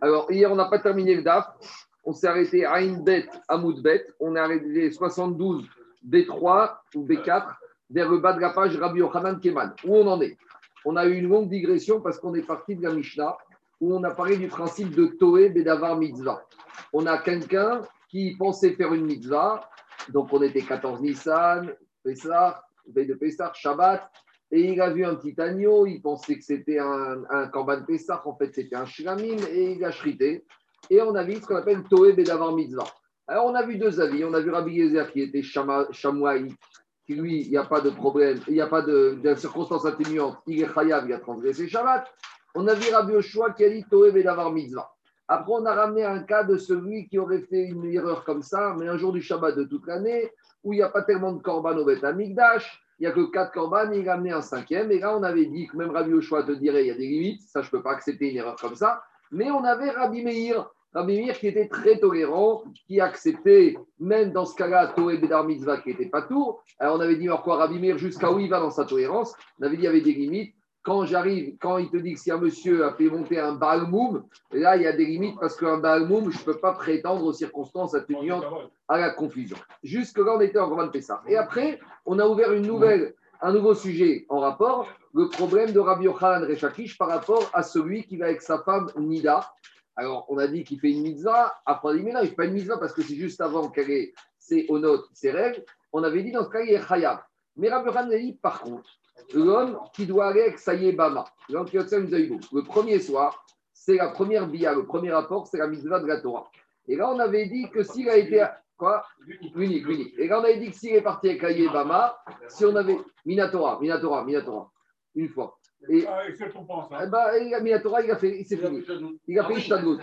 Alors, hier, on n'a pas terminé le DAF. On s'est arrêté à bête, à Moudbet. On est arrêté 72 B3 ou B4 vers le bas de la page Rabbi Yochanan Keman. Où on en est? On a eu une longue digression parce qu'on est parti de la Mishnah où on a parlé du principe de Toé Bedavar Mitzvah. On a quelqu'un qui pensait faire une mitzvah. Donc, on était 14 Nissan, Pessah, veille de Pessah, Shabbat. Et il a vu un petit agneau, il pensait que c'était un, un Korban Pessah, en fait c'était un Shlamim, et il a shrité. Et on a vu ce qu'on appelle Toé Bedavar Mitzvah. Alors on a vu deux avis. On a vu Rabbi Yezer qui était Shamouaï, qui lui, il n'y a pas de problème, il n'y a pas de, de circonstance il est Chayav, il a transgressé Shabbat. On a vu Rabbi Yoshua qui a dit Toé Bedavar Mitzvah. Après, on a ramené un cas de celui qui aurait fait une erreur comme ça, mais un jour du Shabbat de toute l'année, où il n'y a pas tellement de Korban au Beth Amikdash, il n'y a que quatre Korban, il a amené un cinquième. Et là, on avait dit que même Rabbi Yoshua te dirait, il y a des limites, ça, je ne peux pas accepter une erreur comme ça. Mais on avait Rabbi Meir, Rabbi Meir qui était très tolérant, qui acceptait, même dans ce cas-là, Toé Bedar Mitzvah qui n'était pas tour. Alors, on avait dit, alors quoi, Rabbi Meir, jusqu'à où il va dans sa tolérance? On avait dit, il y avait des limites quand j'arrive, quand il te dit que si un monsieur a fait monter un Baalmoum, là, il y a des limites parce qu'un Baalmoum, je ne peux pas prétendre aux circonstances atténuantes à la confusion. Jusque-là, on était en Grand Pessah. Et après, on a ouvert un nouveau sujet en rapport, le problème de Rabbi Yochanan Rechakish par rapport à celui qui va avec sa femme Nida. Alors, on a dit qu'il fait une mitzvah. Après, on dit, mais non, il ne fait pas une mitzvah parce que c'est juste avant qu'elle ait ses honotes, ses règles. On avait dit dans ce cas, il est Khayab. Mais Rabbi Yochanan a dit, par contre, l'homme qui doit aller avec Saïe Bama. Le premier soir, c'est la première bia, le premier rapport, c'est la mitzvah de la Torah. Et là, on avait dit que s'il a été. Quoi? Unique, unique. Et là, on avait dit que s'il est parti avec Saïe Bama, si on avait. Minatora, Minatora, Minatora. Une fois. Et, eh ben, Minatora, il a fait, c'est fini. Il a fait Ishtadlut.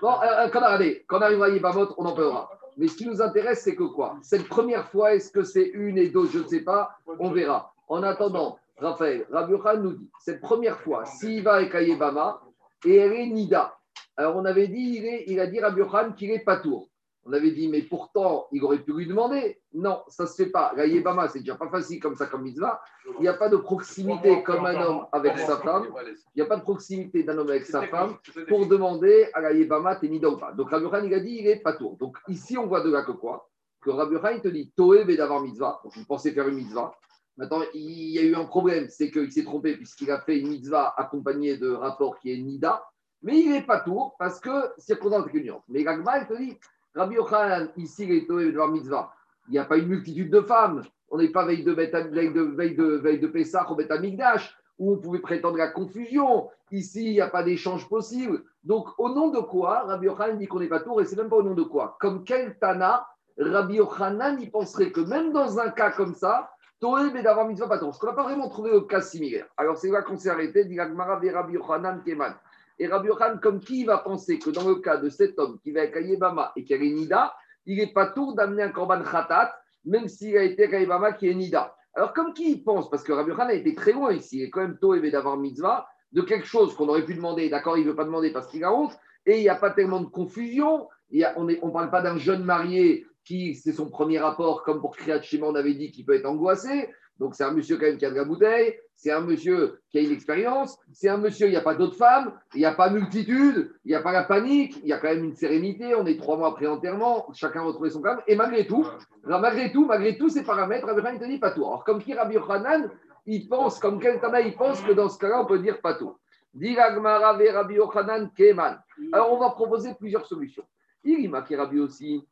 Bon, euh, quand, allez, quand on arrive à Yibamot, on en parlera. Mais ce qui nous intéresse, c'est que quoi? Cette première fois, est-ce que c'est une et d'autres Je ne sais pas. On verra. En attendant, Raphaël, Rabbi nous dit, cette première fois, s'il va avec Ayebama, et elle est Nida. Alors on avait dit, il, est, il a dit Rabbi qu'il est tour. On avait dit, mais pourtant, il aurait pu lui demander. Non, ça ne se fait pas. L'Ayebama, c'est déjà pas facile comme ça, comme mitzvah. Il n'y a pas de proximité comme un homme avec sa femme. Il n'y a pas de proximité d'un homme avec sa femme pour demander à l'Ayebama, t'es Nida ou pas. Donc Rabbi Khan, il a dit, il est tour. Donc ici, on voit de là que quoi? Que Rabbi Khan, il te dit, Toé d'avoir mitzvah. Donc, il pensait faire une mitzvah. Maintenant, il y a eu un problème, c'est qu'il s'est trompé puisqu'il a fait une mitzvah accompagnée de rapport qui est Nida, mais il n'est pas tour parce que circonstance nuance. Mais Gagma, il te dit, Rabbi Yochanan, ici, il est de la mitzvah. Il n'y a pas une multitude de femmes. On n'est pas veille de, veille de, veille de, veille de Pessah au Migdash, où on pouvait prétendre la confusion. Ici, il n'y a pas d'échange possible. Donc, au nom de quoi Rabbi Yochanan dit qu'on n'est pas tour et c'est même pas au nom de quoi Comme quel Tana, Rabbi Yochanan, il penserait que même dans un cas comme ça, Mais d'avoir mitzvah Parce qu'on n'a pas vraiment trouvé le cas similaire. Alors c'est là qu'on s'est arrêté, dit Rabbi Yochanan Keman. Et Rabbi comme qui va penser que dans le cas de cet homme qui va avec Ayebama et qui Nida, il n'est pas tour d'amener un korban khatat, même s'il a été avec Ayebama qui est Nida. Alors comme qui il pense? Parce que Rabbi Yochanan a été très loin ici, il est quand même Toé d'avoir mitzvah de quelque chose qu'on aurait pu demander. D'accord, il ne veut pas demander parce qu'il a honte. Et il n'y a pas tellement de confusion. On ne parle pas d'un jeune marié qui, c'est son premier rapport, comme pour Kriyat Shema, on avait dit qu'il peut être angoissé. Donc, c'est un monsieur quand même qui a de la bouteille, c'est un monsieur qui a une expérience, c'est un monsieur, il n'y a pas d'autres femmes, il n'y a pas multitude, il n'y a pas la panique, il y a quand même une sérénité, on est trois mois après enterrement, chacun a retrouvé son calme, et malgré tout, malgré tout, malgré tous ces paramètres, Rabbi ne te dit pas tout. Alors, comme qui Rabbi Yochanan, il pense, comme quelqu'un il pense que dans ce cas-là, on peut dire pas tout. Rabbi Yochanan Keman. Alors, on va proposer plusieurs solutions. Il y a Rabbi aussi,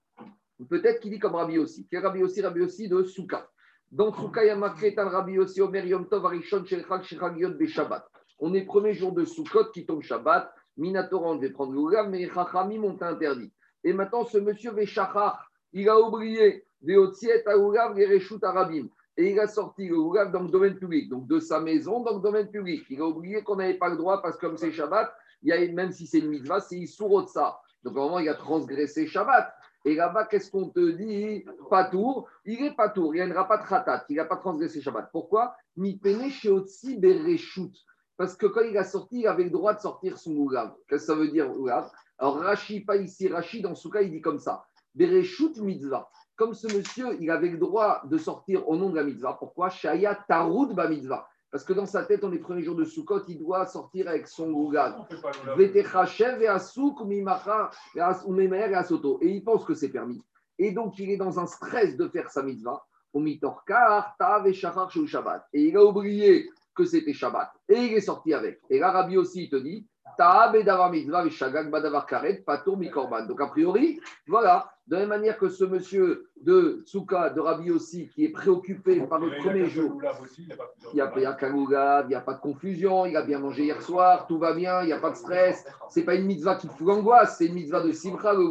Peut-être qu'il dit comme Rabbi aussi. Qui Rabbi aussi, Rabbi aussi de Souka. Dans Souka, il y a marqué Rabbi aussi, Omer Yom Tov, Arishon, Shelchak, Shechag, Shabbat. On est premier jour de Soukot qui tombe Shabbat. Minatora, devait prendre l'Oulav, mais les Chachamim ont interdit. Et maintenant, ce monsieur Veshachar, il a oublié Veotziet Aoulav, les Reshut Arabim. Et il a sorti le Oulav dans le domaine public, donc de sa maison dans le domaine public. Il a oublié qu'on n'avait pas le droit parce que comme c'est Shabbat, il y a, même si c'est une mitzvah, c'est de ça. Donc, vraiment, il a transgressé Shabbat. Et là-bas, qu'est-ce qu'on te dit Pas tour. Il est pas tour. Il n'y aura pas de khatat. Il n'a pas transgressé Shabbat. Pourquoi. Parce que quand il a sorti, il avait le droit de sortir son oulav. Qu'est-ce que ça veut dire oulav Alors, Rashi, pas ici. Rashi, dans ce cas, il dit comme ça. Bereshut mitzvah. Comme ce monsieur, il avait le droit de sortir au nom de la mitzvah. Pourquoi Shaya tarud ba mitzvah. Parce que dans sa tête, on est premier jour de Sukkot, il doit sortir avec son gougad. Et il pense que c'est permis. Et donc, il est dans un stress de faire sa mitzvah. Et il a oublié que c'était Shabbat. Et il est sorti avec. Et l'Arabie aussi, il te dit donc, a priori, voilà, de la même manière que ce monsieur de Tsuka, de Rabbi aussi, qui est préoccupé par le premier jour, il n'y a, pas il n'y a pas de confusion, il a bien mangé hier soir, tout va bien, il n'y a pas de stress, c'est pas une mitzvah qui fout l'angoisse, c'est une mitzvah de Simcha, le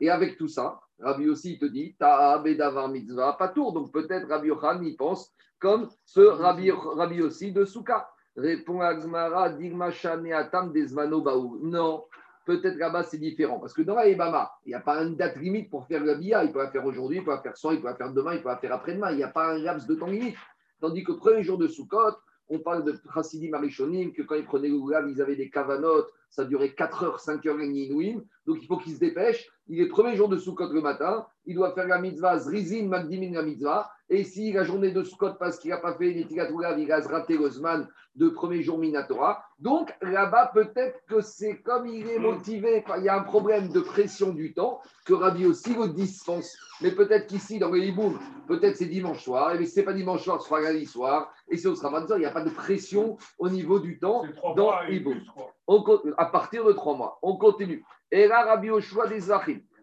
Et avec tout ça, Rabbi aussi te dit, Ta'ab davar mitzvah, pas tour. Donc peut-être Rabbi Yohan y pense comme ce Rabbi, Rabbi aussi de Souka. Répond Agmara, Digma Atam Desmano Baou. Non, peut-être là-bas c'est différent. Parce que dans la il n'y a pas une date limite pour faire le bia. Il peut la faire aujourd'hui, il peut la faire sans, il peut la faire demain, il peut la faire après-demain. Il n'y a pas un laps de temps limite. Tandis que premier jour de Sukkot, on parle de Chassidim Marishonim, que quand ils prenaient le ils avaient des cavanotes, ça durait 4 heures, 5 heures et demie, donc il faut qu'ils se dépêchent. Il est premier jour de Sukkot le matin, il doit faire la mitzvah, Zrizin, Magdimin la mitzvah, et si la journée de Sukkot, parce qu'il n'a pas fait Netigat Goulav, il a raté le Zman de premier jour Minatora. Donc là-bas, peut-être que c'est comme il est motivé, il y a un problème de pression du temps, que Rabbi aussi le dispense. Mais peut-être qu'ici, dans le Hiboum, peut-être c'est dimanche soir, et si ce n'est pas dimanche soir, ce sera lundi soir, et si on sera 20 il n'y a pas de pression au niveau du temps dans Hiboum. À partir de trois mois, on continue. Et là, Rabbi Oshua des.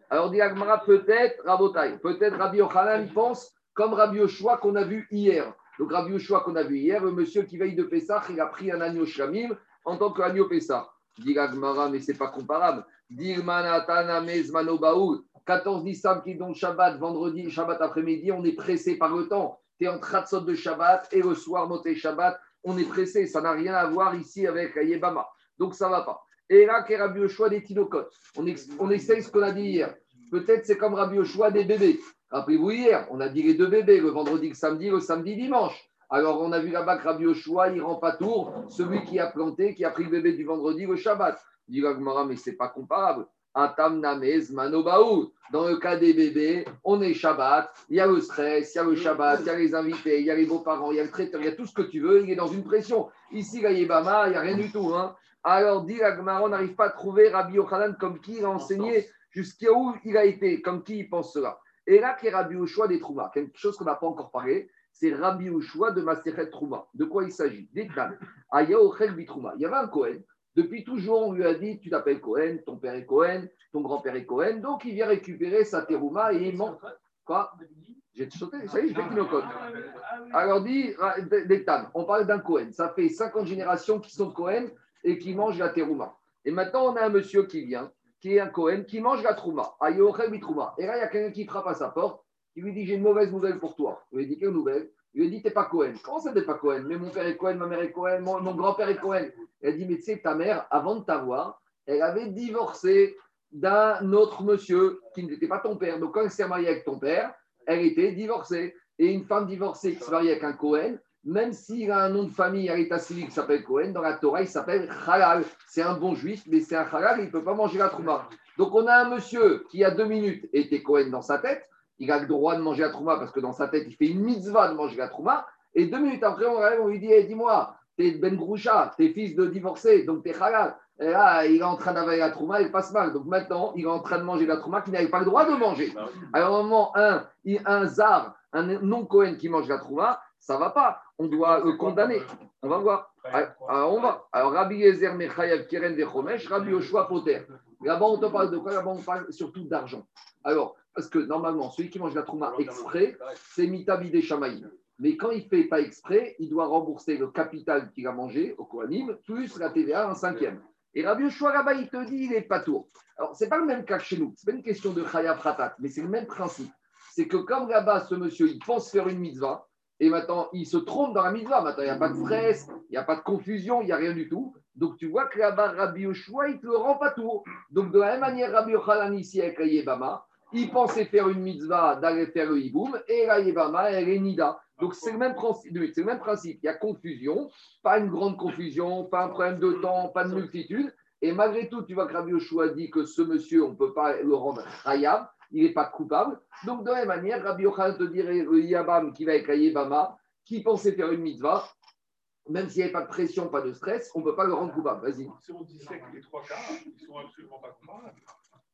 Alors, dit peut-être, Rabotai, peut-être Rabbi Ochanan pense comme Rabbi Oshua qu'on a vu hier. Donc, Rabbi Oshua qu'on a vu hier, le monsieur qui veille de Pessah, il a pris un agneau Shamim en tant qu'agneau Pessah. Dit Agmara, mais ce n'est pas comparable. Dit Manatana Mezmano 14 Nissan qui est donc Shabbat, vendredi, Shabbat après-midi, on est pressé par le temps. Tu es en tratsot de Shabbat et le soir, moté Shabbat, on est pressé. Ça n'a rien à voir ici avec Yebama. Donc ça ne va pas. Et là, qu'est Rabbi Yoshua des tinocotes. On, on essaye ce qu'on a dit hier. Peut-être c'est comme Rabbi Yoshua des bébés. Rappelez-vous hier, on a dit les deux bébés, le vendredi, le samedi, le samedi, dimanche. Alors on a vu là-bas que Rabbi Yoshua, il rend pas tour, celui qui a planté, qui a pris le bébé du vendredi, le Shabbat. Dit mais c'est pas comparable. Atam Manobaou. Dans le cas des bébés, on est Shabbat, il y a le stress, il y a le Shabbat, il y a les invités, il y a les beaux-parents, il y a le traiteur, il y a tout ce que tu veux, il est dans une pression. Ici, la Yébama, il n'y a rien du tout. Hein. Alors, dit Agmara, on n'arrive pas à trouver Rabbi Yochanan comme qui il a enseigné, jusqu'à où il a été, comme qui il pense cela. Et là, qui est Rabbi Ushua des Trouma, quelque chose qu'on n'a pas encore parlé, c'est Rabbi Ushua de Maseret Trouma. De quoi il s'agit? Il y avait un Kohen. Depuis toujours, on lui a dit, tu t'appelles Cohen, ton père est Cohen, ton grand-père est Cohen, donc il vient récupérer sa terouma et il mange. Quoi? J'ai sauté, ça y est, je fais code. Alors dit, Détan, on parle d'un Cohen. Ça fait 50 générations qui sont Cohen et qui mangent la terouma. Et maintenant, on a un monsieur qui vient, qui est un Cohen, qui mange la trouma. Et là, il y a quelqu'un qui frappe à sa porte, qui lui dit, j'ai une mauvaise nouvelle pour toi. Il lui dit, quelle nouvelle? Il lui dit, t'es pas Cohen. Comment ça, t'es pas Cohen Mais mon père est Cohen, ma mère est Cohen, mon, grand-père est Cohen. Elle dit, mais tu sais, ta mère, avant de t'avoir, elle avait divorcé d'un autre monsieur qui n'était pas ton père. Donc, quand elle s'est mariée avec ton père, elle était divorcée. Et une femme divorcée qui se marie avec un Cohen, même s'il a un nom de famille à l'état civil qui s'appelle Cohen, dans la Torah, il s'appelle Halal. C'est un bon juif, mais c'est un Halal, il ne peut pas manger la trouma. Donc, on a un monsieur qui, a deux minutes, était Cohen dans sa tête il a le droit de manger la trouma parce que dans sa tête, il fait une mitzvah de manger la trouma. Et deux minutes après, on, lui dit Dis-moi, t'es Ben Groucha, t'es fils de divorcé, donc t'es halal. Et là, il est en train d'avaler la trouma, il passe mal. Donc maintenant, il est en train de manger la trouma qu'il n'avait pas le droit de manger. Bah Alors, au moment, un, un zar, un non-Cohen qui mange la trouma, ça va pas. On doit le condamner. On va voir. Alors, on va. Alors, Rabbi Ezer Mechayav Keren de Chomesh, Rabbi Oshua Poter. Là-bas, on te parle de quoi? Là-bas, on parle surtout d'argent. Alors, parce que normalement, celui qui mange la trouma exprès, c'est mitabide shamaïm. Mais quand il ne fait pas exprès, il doit rembourser le capital qu'il a mangé au Kohanim, plus la TVA en cinquième. Et Rabbi Yoshua là il te dit, il n'est pas tour. Alors, ce n'est pas le même cas que chez nous. Ce n'est pas une question de Chaya Pratat, mais c'est le même principe. C'est que comme là-bas, ce monsieur, il pense faire une mitzvah, et maintenant, il se trompe dans la mitzvah. Maintenant, il n'y a pas de stress, il n'y a pas de confusion, il n'y a rien du tout. Donc, tu vois que là-bas, Rabbi Yoshua, il ne te rend pas tour. Donc, de la même manière, Rabbi Yochanan ici avec Ayebama, il pensait faire une mitzvah d'aller faire le hiboum, et la elle est nida. Donc c'est le, même principe, le même principe. Il y a confusion, pas une grande confusion, pas un problème de temps, pas de multitude. Et malgré tout, tu vois que Rabbi Yoshua dit que ce monsieur, on ne peut pas le rendre rayab, il n'est pas coupable. Donc de la même manière, Rabbi Yochanan te dirait le yabam qui va avec la yébama, qui pensait faire une mitzvah, même s'il n'y avait pas de pression, pas de stress, on ne peut pas le rendre coupable. Vas-y. Si on disait que les trois cas, ils ne sont absolument pas comparables.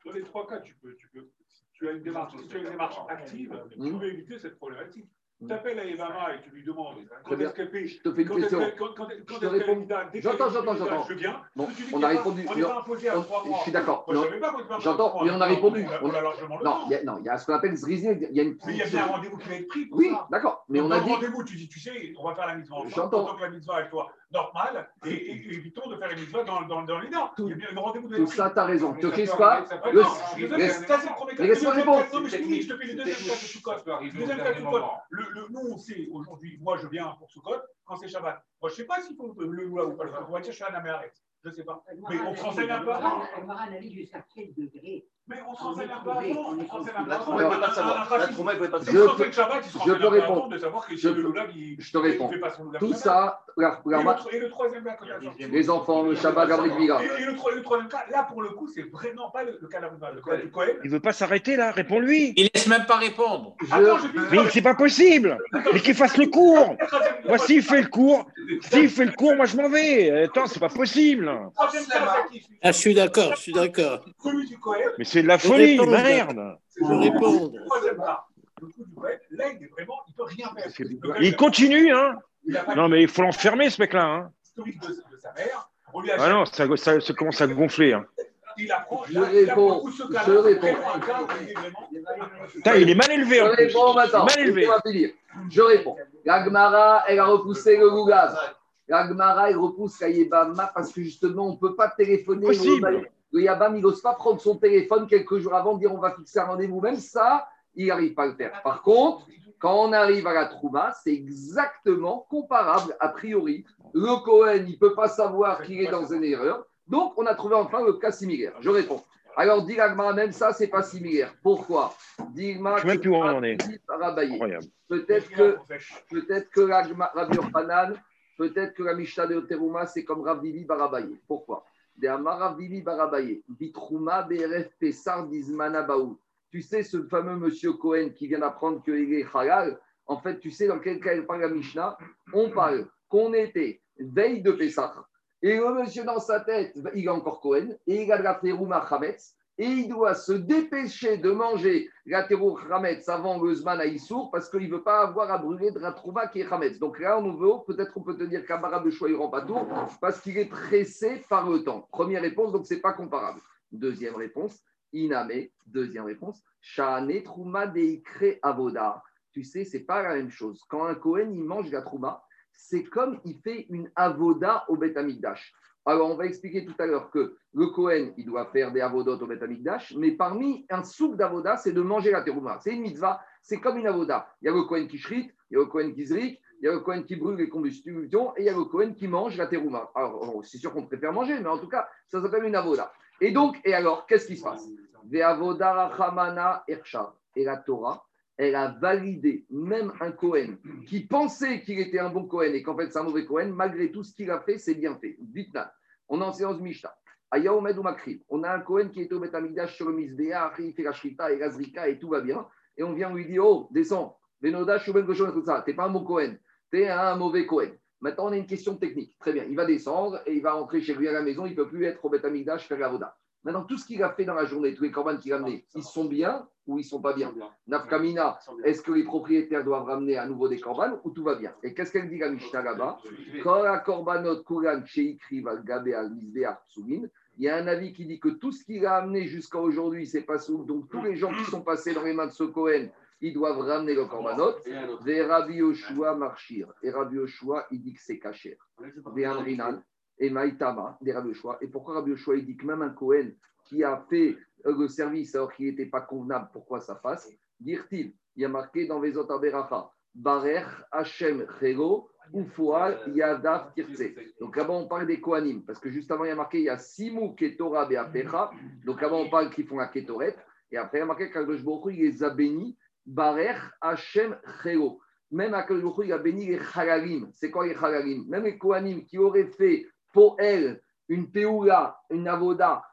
Dans les trois cas, tu peux, tu peux, tu as une démarche, tu as une démarche active, tu Hmm. peux éviter cette problématique. Tu appelles à Evama et tu lui demandes Très quand est-ce qu'elle paye. Je te fais une Quand question. quand- quand- quand Je te réponds. J'entends, j'entends, j'entends. Je viens. Bon, on a répondu. On n'est Non, pas imposé à trois je mois. suis d'accord. Je était pas J'entends, mais on a répondu. On a largement Non, il y a, non, il y a ce qu'on appelle zrizing. Il y a une. Mais il y a bien un rendez-vous qui va être pris pour Oui, d'accord. Mais on a dit. rendez-vous, tu dis, tu sais, on va faire la mitzvah ensemble. J'entends. Autant que la mitzvah avec toi normale et, et- et évitons de faire la mitzvah dans, dans, dans les dents. Il y a bien un rendez-vous de Tout ça, tu as raison. Tu sais Ah, quoi non, Le- ça, c'est le premier cas. Le Le je te fais le deuxième cas de Soukot. Le deuxième cas de Soukot. Le, le, nous, on sait aujourd'hui, moi, je viens pour Soukot quand c'est Shabbat. Moi, je ne sais pas s'il faut le louer ou pas. On va dire, je suis à la mer. Je ne sais pas. Mais on se renseigne un peu avant. un avis jusqu'à quel degré Mais on se renseigne un peu avant. On se renseigne un peu La avant. trauma, il ne peut pas Je peux- répondre. Je te réponds. Tout ça, la- Et la- le, et le troisième cas, les enfants, le Shabbat, Gabriel Villa. Et, le, tro- le troisième cas, là pour le coup, c'est vraiment pas le, cas du Cohen. Il veut pas s'arrêter là, réponds-lui. Il laisse même pas répondre. Mais c'est pas possible. Mais qu'il fasse le cours. Moi, s'il fait le cours, s'il fait le cours, moi je m'en vais. Attends, c'est pas possible. Ah, je suis d'accord, je suis d'accord. celui du Cohen, Mais c'est de la folie, merde. Il. C'est- continue, hein. Non, mais il faut l'enfermer, ce mec-là. Hein. Ah non, ça, ça, ça commence à gonfler. Hein. il apprend. Je réponds, je c'est il est mal élevé je réponds maintenant. Mal élevé. Je réponds. La Gemara, elle a repoussé le Gougaz. La Gemara, elle repousse la Yebama parce que justement, on ne peut pas téléphoner. Possible. Le Yabam, il n'ose pas prendre son téléphone quelques jours avant, dire on va fixer un rendez-vous. Même ça, il n'arrive pas à le faire. Par contre, quand on arrive à la Trouma, c'est exactement comparable, a priori. Le Cohen, il ne peut pas savoir qu'il est dans une erreur. Donc, on a trouvé enfin le cas similaire. Je réponds. Alors, dit l'Agmara, même ça, c'est pas similaire. Pourquoi? Dit l'Agmara, Je sais même plus où on en est. Peut-être que, peut-être que Rabbi peut-être que la Mishnah de Teruma, c'est comme Ravili Barabaye. Pourquoi? Barabaye. Tu sais, ce fameux monsieur Cohen qui vient d'apprendre qu'il est halal, en fait, tu sais dans quel cas il parle la Mishnah? On parle qu'on était veille de Pessah. Et le monsieur dans sa tête, il est encore Cohen, et il a de la et il doit se dépêcher de manger la Terouma Chametz avant le Zman à Issour, parce qu'il ne veut pas avoir à brûler de la qui est Chametz. Donc là, on veut, peut-être on peut te dire qu'Amara de choix, il rend pas tour, parce qu'il est pressé par le temps. Première réponse, donc ce n'est pas comparable. Deuxième réponse, Iname. Deuxième réponse, Shane Trouma Deikre Avoda. Tu sais, c'est pas la même chose. Quand un Cohen, il mange la Trouma, c'est comme il fait une avoda au Beth Amikdash. Alors, on va expliquer tout à l'heure que le Cohen, il doit faire des avodotes au Beth Amikdash, mais parmi un souk d'avoda, c'est de manger la terouma. C'est une mitzvah, c'est comme une avoda. Il y a le Cohen qui shrite, il y a le Cohen qui zrik, il y a le Cohen qui brûle les combustibles, et il y a le Cohen qui mange la terouma. Alors, c'est sûr qu'on préfère manger, mais en tout cas, ça s'appelle une avoda. Et donc, et alors, qu'est-ce qui se passe? Ve avoda rachamana. Et la Torah, elle a validé même un Cohen qui pensait qu'il était un bon Cohen et qu'en fait c'est un mauvais Cohen, malgré tout ce qu'il a fait, c'est bien fait. Vitna, on est en séance Mishnah. Aya Omed ou Makrib. On a un Cohen qui est au Betamigdash sur le Misbéa, il fait la Shrita et la Zrika et tout va bien. Et on vient lui dire Oh, descends, Benoda, Shuben Goshon, tout ça. T'es pas un bon Cohen, t'es un mauvais Cohen. Maintenant, on a une question technique. Très bien, il va descendre et il va rentrer chez lui à la maison. Il ne peut plus être au Betamigdash faire la Voda. Maintenant, tout ce qu'il a fait dans la journée, tous les corbanes qu'il a amenés, ils sont bien ou ils sont pas bien Nafkamina, est-ce que les propriétaires doivent ramener à nouveau des corbanes ou tout va bien? Et qu'est-ce qu'elle dit la Mishnah là-bas? Quand la korbanot kuran sheikri val gabe al il y a un avis qui dit que tout ce qu'il a amené jusqu'à aujourd'hui, c'est pas souk. Donc tous les gens qui sont passés dans les mains de ce Cohen, ils doivent ramener le korbanot. Ve Rabbi Yoshua marchir. Et Rabbi Yoshua, il dit que c'est caché. Et Maïtama, des Rabbi Yoshua. Et pourquoi Rabbi Yoshua, il dit que même un Cohen qui a fait le service alors qu'il n'était pas convenable, pourquoi ça passe Dire-t-il, il y a marqué dans Vezot Aberacha, Barer Hashem Chero, Ufoal Yadav Tirtse. Donc là-bas, on parle des Kohanim, parce que juste avant, il y a marqué, il y a Simu Ketora Beapecha. Donc là-bas, on parle qu'ils font la Ketoret. Et après, il y a marqué qu'Akadosh Baruch il les a bénis, Barer Hashem Chero. Même Akadosh Baruch il a béni les Chalalim. C'est quoi les Chalalim Même les Kohanim qui auraient fait pour elle une Peoula, une Avoda,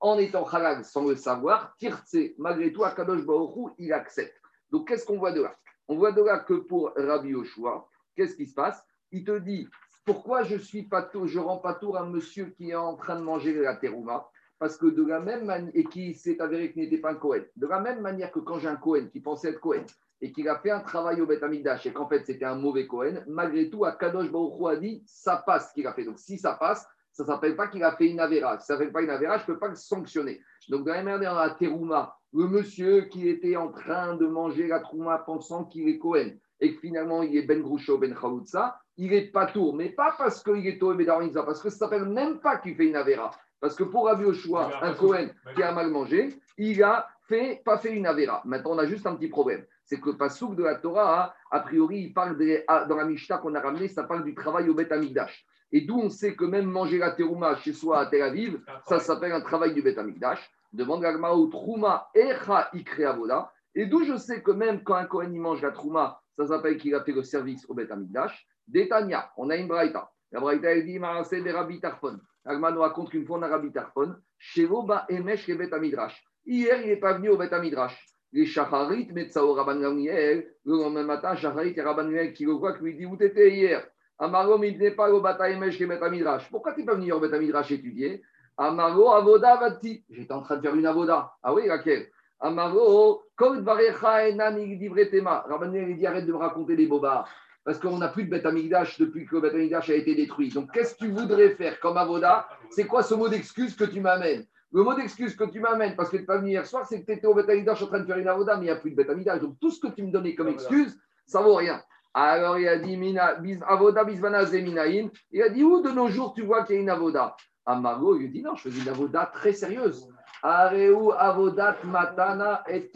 en étant halal sans le savoir, tirtse, malgré tout, Akadosh Baruch Hu, il accepte. Donc, qu'est-ce qu'on voit de là? On voit de là que pour Rabbi Yoshua, qu'est-ce qui se passe? Il te dit, Pourquoi je suis pas je rends pas tour à un monsieur qui est en train de manger la terouma? Parce que de la même manière, et qui s'est avéré qu'il n'était pas un Cohen, de la même manière que quand j'ai un Cohen qui pensait être Cohen et qu'il a fait un travail au Beth Amikdash et qu'en fait c'était un mauvais Cohen, malgré tout, Akadosh Baruch Hu a dit ça passe ce qu'il a fait. Donc si ça passe, ça ne s'appelle pas qu'il a fait une avéra. Si ça ne s'appelle pas une avéra, je ne peux pas le sanctionner. Donc, dans la même manière, dans la terouma, le monsieur qui était en train de manger la trouma pensant qu'il est Cohen et que finalement il est Ben Groucho, Ben Khaloutza, il est pas tour, mais pas parce qu'il est Toé Bedarinza, parce que ça ne s'appelle même pas qu'il fait une avéra. Parce que pour Rabbi Oshua, un Cohen qui a mal mangé, il a fait, pas fait une avéra. Maintenant, on a juste un petit problème. C'est que le pasouk de la Torah, a priori, il parle de- ah, dans la Mishnah qu'on a ramené, ça parle du travail au Beth Amikdash. Et d'où on sait que même manger la terouma chez soi à Tel Aviv, ça s'appelle un travail du Beth Amikdash. Demande l'agma au trouma echa ikre avoda. Et d'où je sais que même quand un Kohen mange la trouma, ça s'appelle qu'il a fait le service au Beth Amikdash. Détania, on a une braïta. La braïta elle dit Maase de Rabbi Tarfon. Nous raconte qu'une fois on a Rabbi Tarfon. Shevo ba emesh le Beth Amidrash. Hier, il n'est pas venu au Beth Amidrash. Les Shacharit, Metsao Rabban Gamliel, le lendemain matin, Shacharit et Rabban Gamliel qui le voit, qui lui dit Où t'étais hier? Amaro, il n'est pas au Bataïmesh chez Beth Amidrash. Pourquoi tu n'es pas venu au Beth Amidrash étudier? Amaro, Avoda, Vati. J'étais en train de faire une Avoda. Ah oui, laquelle Amaro, Kol Varecha Enan Igdivretema. Rabban Gamliel dit Arrête de me raconter des bobards. Parce qu'on n'a plus de Beth Amigdash depuis que le Beth Amigdash a été détruit. Donc, qu'est-ce que tu voudrais faire comme Avoda? C'est quoi ce mot d'excuse que tu m'amènes? Le mot d'excuse que tu m'amènes parce que tu n'es pas venu hier soir, c'est que tu étais au Beth Amigdash en train de faire une Avoda, mais il n'y a plus de Beth Amigdash. Donc, tout ce que tu me donnais comme excuse, ça vaut rien. Alors, il a dit Mina, bis, Avoda. Il a dit Où de nos jours tu vois qu'il y a une Avoda? Amago, il dit Non, je faisais une Avoda très sérieuse. Areu avodat matana et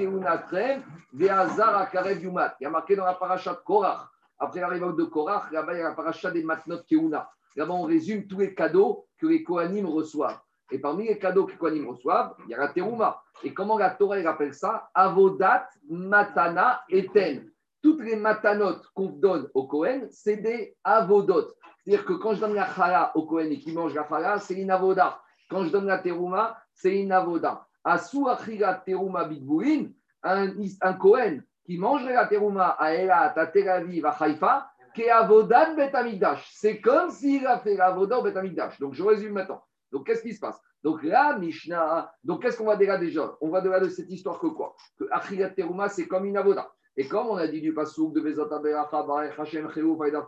ve'azar. Il y a marqué dans la paracha de Korach. Après l'arrivée de Korach, là-bas, il y a la paracha des matnot keuna. Là-bas, on résume tous les cadeaux que les Kohanim reçoivent. Et parmi les cadeaux que les Kohanim reçoivent, il y a la terouma. Et comment la Torah elle appelle ça? Avodat, matana, eten. Toutes les matanotes qu'on donne au Kohen, c'est des avodot. C'est-à-dire que quand je donne la chala au Kohen et qu'il mange la chala, c'est une avoda. Quand je donne la terouma, c'est une avoda. Asu achila terouma bitbouin, un, Kohen qui mangerait la terouma à Elat, à Tel Aviv, à Haïfa, qui est avoda de Bet Amikdash. C'est comme s'il a fait l'avoda au Bet Amikdash. Donc je résume maintenant. Donc qu'est-ce qui se passe? Donc là, Mishnah, donc qu'est-ce qu'on va dire là déjà? On va dire là de cette histoire que quoi? Que achilat terouma, c'est comme une avoda. Et comme on a dit du Passouk de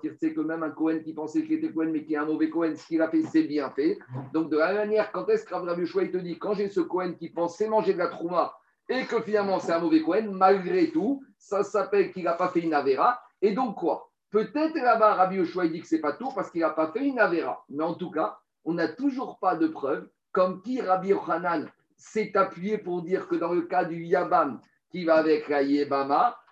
Tirtse, que même un Cohen qui pensait qu'il était Cohen mais qui est un mauvais Cohen, ce qu'il a fait, c'est bien fait. Donc de la même manière, quand est-ce Yoshua, il te dit, quand j'ai ce Cohen qui pensait manger de la Trouma et que finalement c'est un mauvais Cohen, malgré tout, ça s'appelle qu'il n'a pas fait une Avera. Et donc quoi? Peut-être là-bas, Rabbi Yoshua, dit que c'est pas tout parce qu'il n'a pas fait une Avera. Mais en tout cas, on n'a toujours pas de preuve, comme qui Rabbi Yochanan s'est appuyé pour dire que dans le cas du Yabam qui va avec la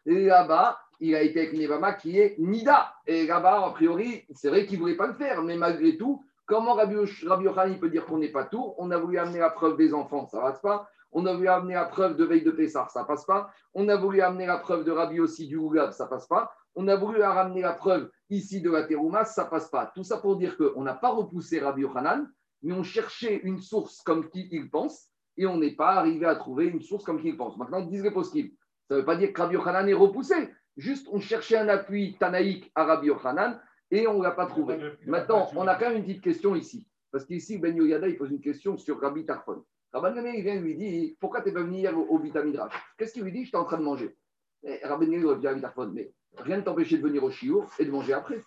là-bas, il a été avec une Yebama qui est Nida. Et là-bas, a priori, c'est vrai qu'il ne voulait pas le faire, mais malgré tout, comment Rabbi, Rabbi peut dire qu'on n'est pas tout? On a voulu amener la preuve des enfants, ça ne passe pas. On a voulu amener la preuve de veille de Pessah, ça passe pas. On a voulu amener la preuve de Rabbi aussi du Ougab, ça passe pas. On a voulu ramener la preuve ici de la Terouma, ça passe pas. Tout ça pour dire qu'on n'a pas repoussé Rabbi Yochanan, mais on cherchait une source comme qui il pense, et on n'est pas arrivé à trouver une source comme qui il pense. Maintenant, disent les possible. Ça ne veut pas dire que Rabbi Yochanan est repoussé. Juste, on cherchait un appui tanaïque à Rabbi Yochanan et on ne l'a pas trouvé. Maintenant, on a quand même une petite question ici. Parce qu'ici, Ben Yoyada, il pose une question sur Rabbi Tarfon. Rabbi Gamliel, il vient lui dit Pourquoi tu n'es pas venu hier au, au Vitamidrash Qu'est-ce qu'il lui dit? J'étais en train de manger. Et Rabbi Gamliel aurait dit à Rabbi Tarfon Mais rien ne t'empêchait de venir au Chiour et de manger après.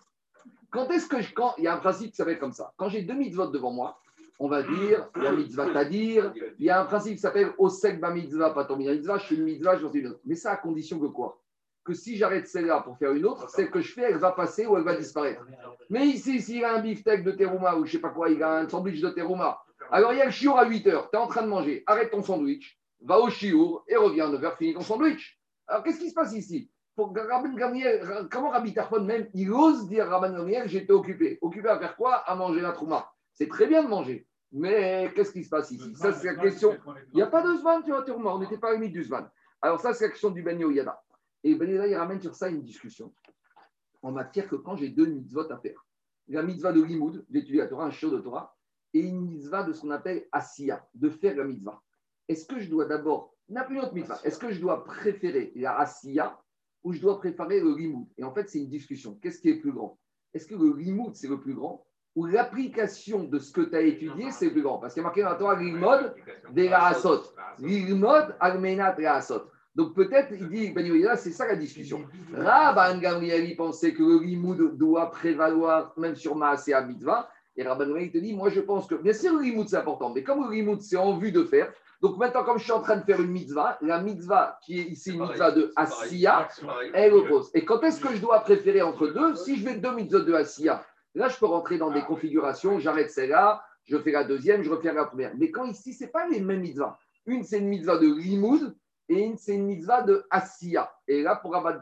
Quand est-ce que je. Quand, il y a un principe qui s'appelle comme ça. Quand j'ai deux mitzvot devant moi, on va dire la mitzvah t'adir. Il y a un principe qui s'appelle Osek ba mitzvah, pas ton mitzvah. Je fais une mitzvah, je fais une autre. Mais ça à condition que quoi? Que si j'arrête celle-là pour faire une autre, celle que je fais, elle va passer ou elle va disparaître. Mais ici, s'il a un beefsteak de terouma ou je sais pas quoi, il a un sandwich de terouma. Alors il y a le chiour à 8 heures, tu es en train de manger, arrête ton sandwich, va au chiour et reviens à 9 heures, finis ton sandwich. Alors qu'est-ce qui se passe ici? Pour Rabban Gamliel, comment Rabbi Tarfon même, il ose dire Rabban Gamliel, j'étais occupé. Occupé à faire quoi? À manger la trouma. C'est très bien de manger. Mais qu'est-ce qui se passe ici? Ça, c'est la question. Il n'y a pas de Zvan, tu vois, terouma. On n'était pas à la limite du Zvan. Alors ça, c'est la question du Ben Yoyada. Et Ben Yoyada, il ramène sur ça une discussion en matière que quand j'ai deux mitzvot à faire. La mitzvah de Limoud, d'étudier la Torah, un shiur de Torah, et une mitzvah de ce qu'on appelle Asiya, de faire la mitzvah. Est-ce que je dois d'abord, n'a plus une autre mitzvah, est-ce que je dois préférer la Asiya ou je dois préférer le Limoud Et en fait, c'est une discussion. Qu'est-ce qui est plus grand? Est-ce que le limoud, c'est le plus grand? Ou l'application de ce que tu as étudié, c'est plus grand Parce qu'il y a marqué dans la Torah, l'ilmod des laasot. L'ilmod almenat laasot. Donc peut-être, il dit, Ben c'est ça la discussion. Rabban Gamliel, il pensait que le limoud doit prévaloir même sur Maasea Mitzvah. Et Rabban Gamliel, il te dit, moi je pense que, bien sûr, le limoud c'est important, mais comme le limoud c'est en vue de faire, donc maintenant, comme je suis en train de faire une mitzvah, la mitzvah qui est ici une mitzvah de Asiya, elle oppose. Et quand est-ce que je dois préférer entre deux? Si je fais deux mitzvahs de Asiya, là je peux rentrer dans des configurations, j'arrête celle-là, je fais la deuxième, je refais la première. Mais quand ici, ce n'est pas les mêmes mitzvahs. Une, c'est une mitzvah de limoud et une, c'est une mitzvah de Asiya. Et là, pour Rabbi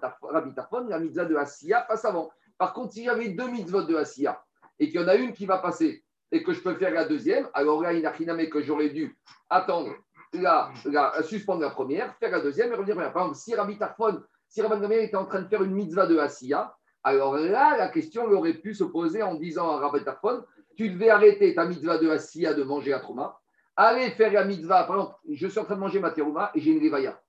Tarfon, la mitzvah de Asiya passe avant. Par contre, si j'avais deux mitzvahs de Asiya et qu'il y en a une qui va passer et que je peux faire la deuxième, alors là, il n'a rien à que j'aurais dû attendre la, la, suspendre la première, faire la deuxième et revenir. Par exemple, si Rabbi Tarfon, si Rabbi Gamliel était en train de faire une mitzvah de Asiya, alors là, la question aurait pu se poser en disant à Rabbi Tarfon, tu devais arrêter ta mitzvah de Asiya de manger à Trouma, aller faire la mitzvah. Par exemple, je suis en train de manger ma terouma et j'ai une rivaya.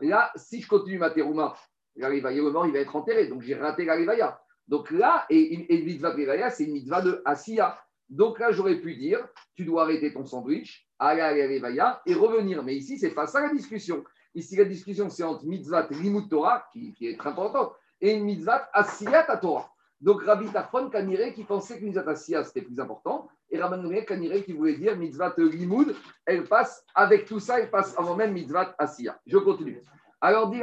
Là, si je continue ma terouma, la rivaya, le mort, il va être enterré. Donc j'ai raté la rivaya. Donc là, et, une mitzvah de rivaya, c'est une mitzvah de Asiya. Donc là, j'aurais pu dire, tu dois arrêter ton sandwich, aller à la Revaya et revenir. Mais ici, c'est pas ça la discussion. Ici, la discussion, c'est entre mitzvah limut Torah, qui, qui, est très importante, et une mitzvah asiyat à Torah. Donc Rabbi Tarfon Kanire qui pensait que mitzvah asiyat c'était plus important, et Rabban Kanire qui voulait dire mitzvah limoud, elle passe avec tout ça, elle passe avant même mitzvah asiyat. Je continue. Alors, dit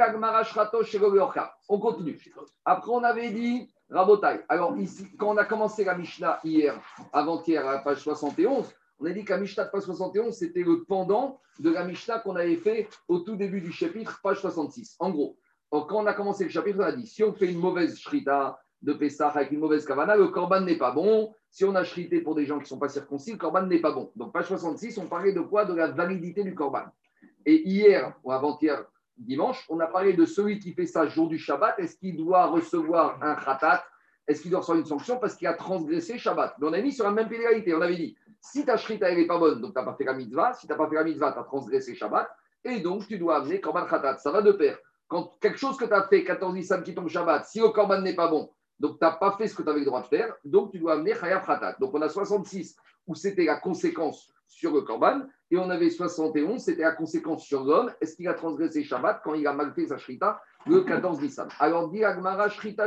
On continue. Après, on avait dit Rabotai. Alors, ici, quand on a commencé la Mishnah hier, avant-hier, à la page 71, on a dit que Mishnah de page 71, c'était le pendant de la Mishnah qu'on avait fait au tout début du chapitre, page 66. En gros, quand on a commencé le chapitre, on a dit si on fait une mauvaise shrita de Pessah avec une mauvaise kavana, le korban n'est pas bon. Si on a shrité pour des gens qui ne sont pas circoncis, le korban n'est pas bon. Donc, page 66, on parlait de quoi? De la validité du korban. Et hier, ou avant-hier, dimanche, on a parlé de celui qui fait ça jour du Shabbat. Est-ce qu'il doit recevoir un khatat? Est-ce qu'il doit recevoir une sanction? Parce qu'il a transgressé Shabbat on a mis sur la même pénalité. On avait dit si ta shrita n'est pas bonne, donc tu n'as pas fait la mitzvah. Si tu n'as pas fait la mitzvah, tu as transgressé Shabbat. Et donc, tu dois amener korban khatat. Ça va de pair. Quand quelque chose que tu as fait, 14 Nissan qui tombe Shabbat, si le korban n'est pas bon, donc tu n'as pas fait ce que tu avais le droit de faire, donc tu dois amener chayav khatat. Donc on a 66 où c'était la conséquence sur le korban, et on avait 71, c'était la conséquence sur l'homme. Est-ce qu'il a transgressé Shabbat quand il a mal fait sa shrita le 14 Nissan? Alors, dit Agmara shrita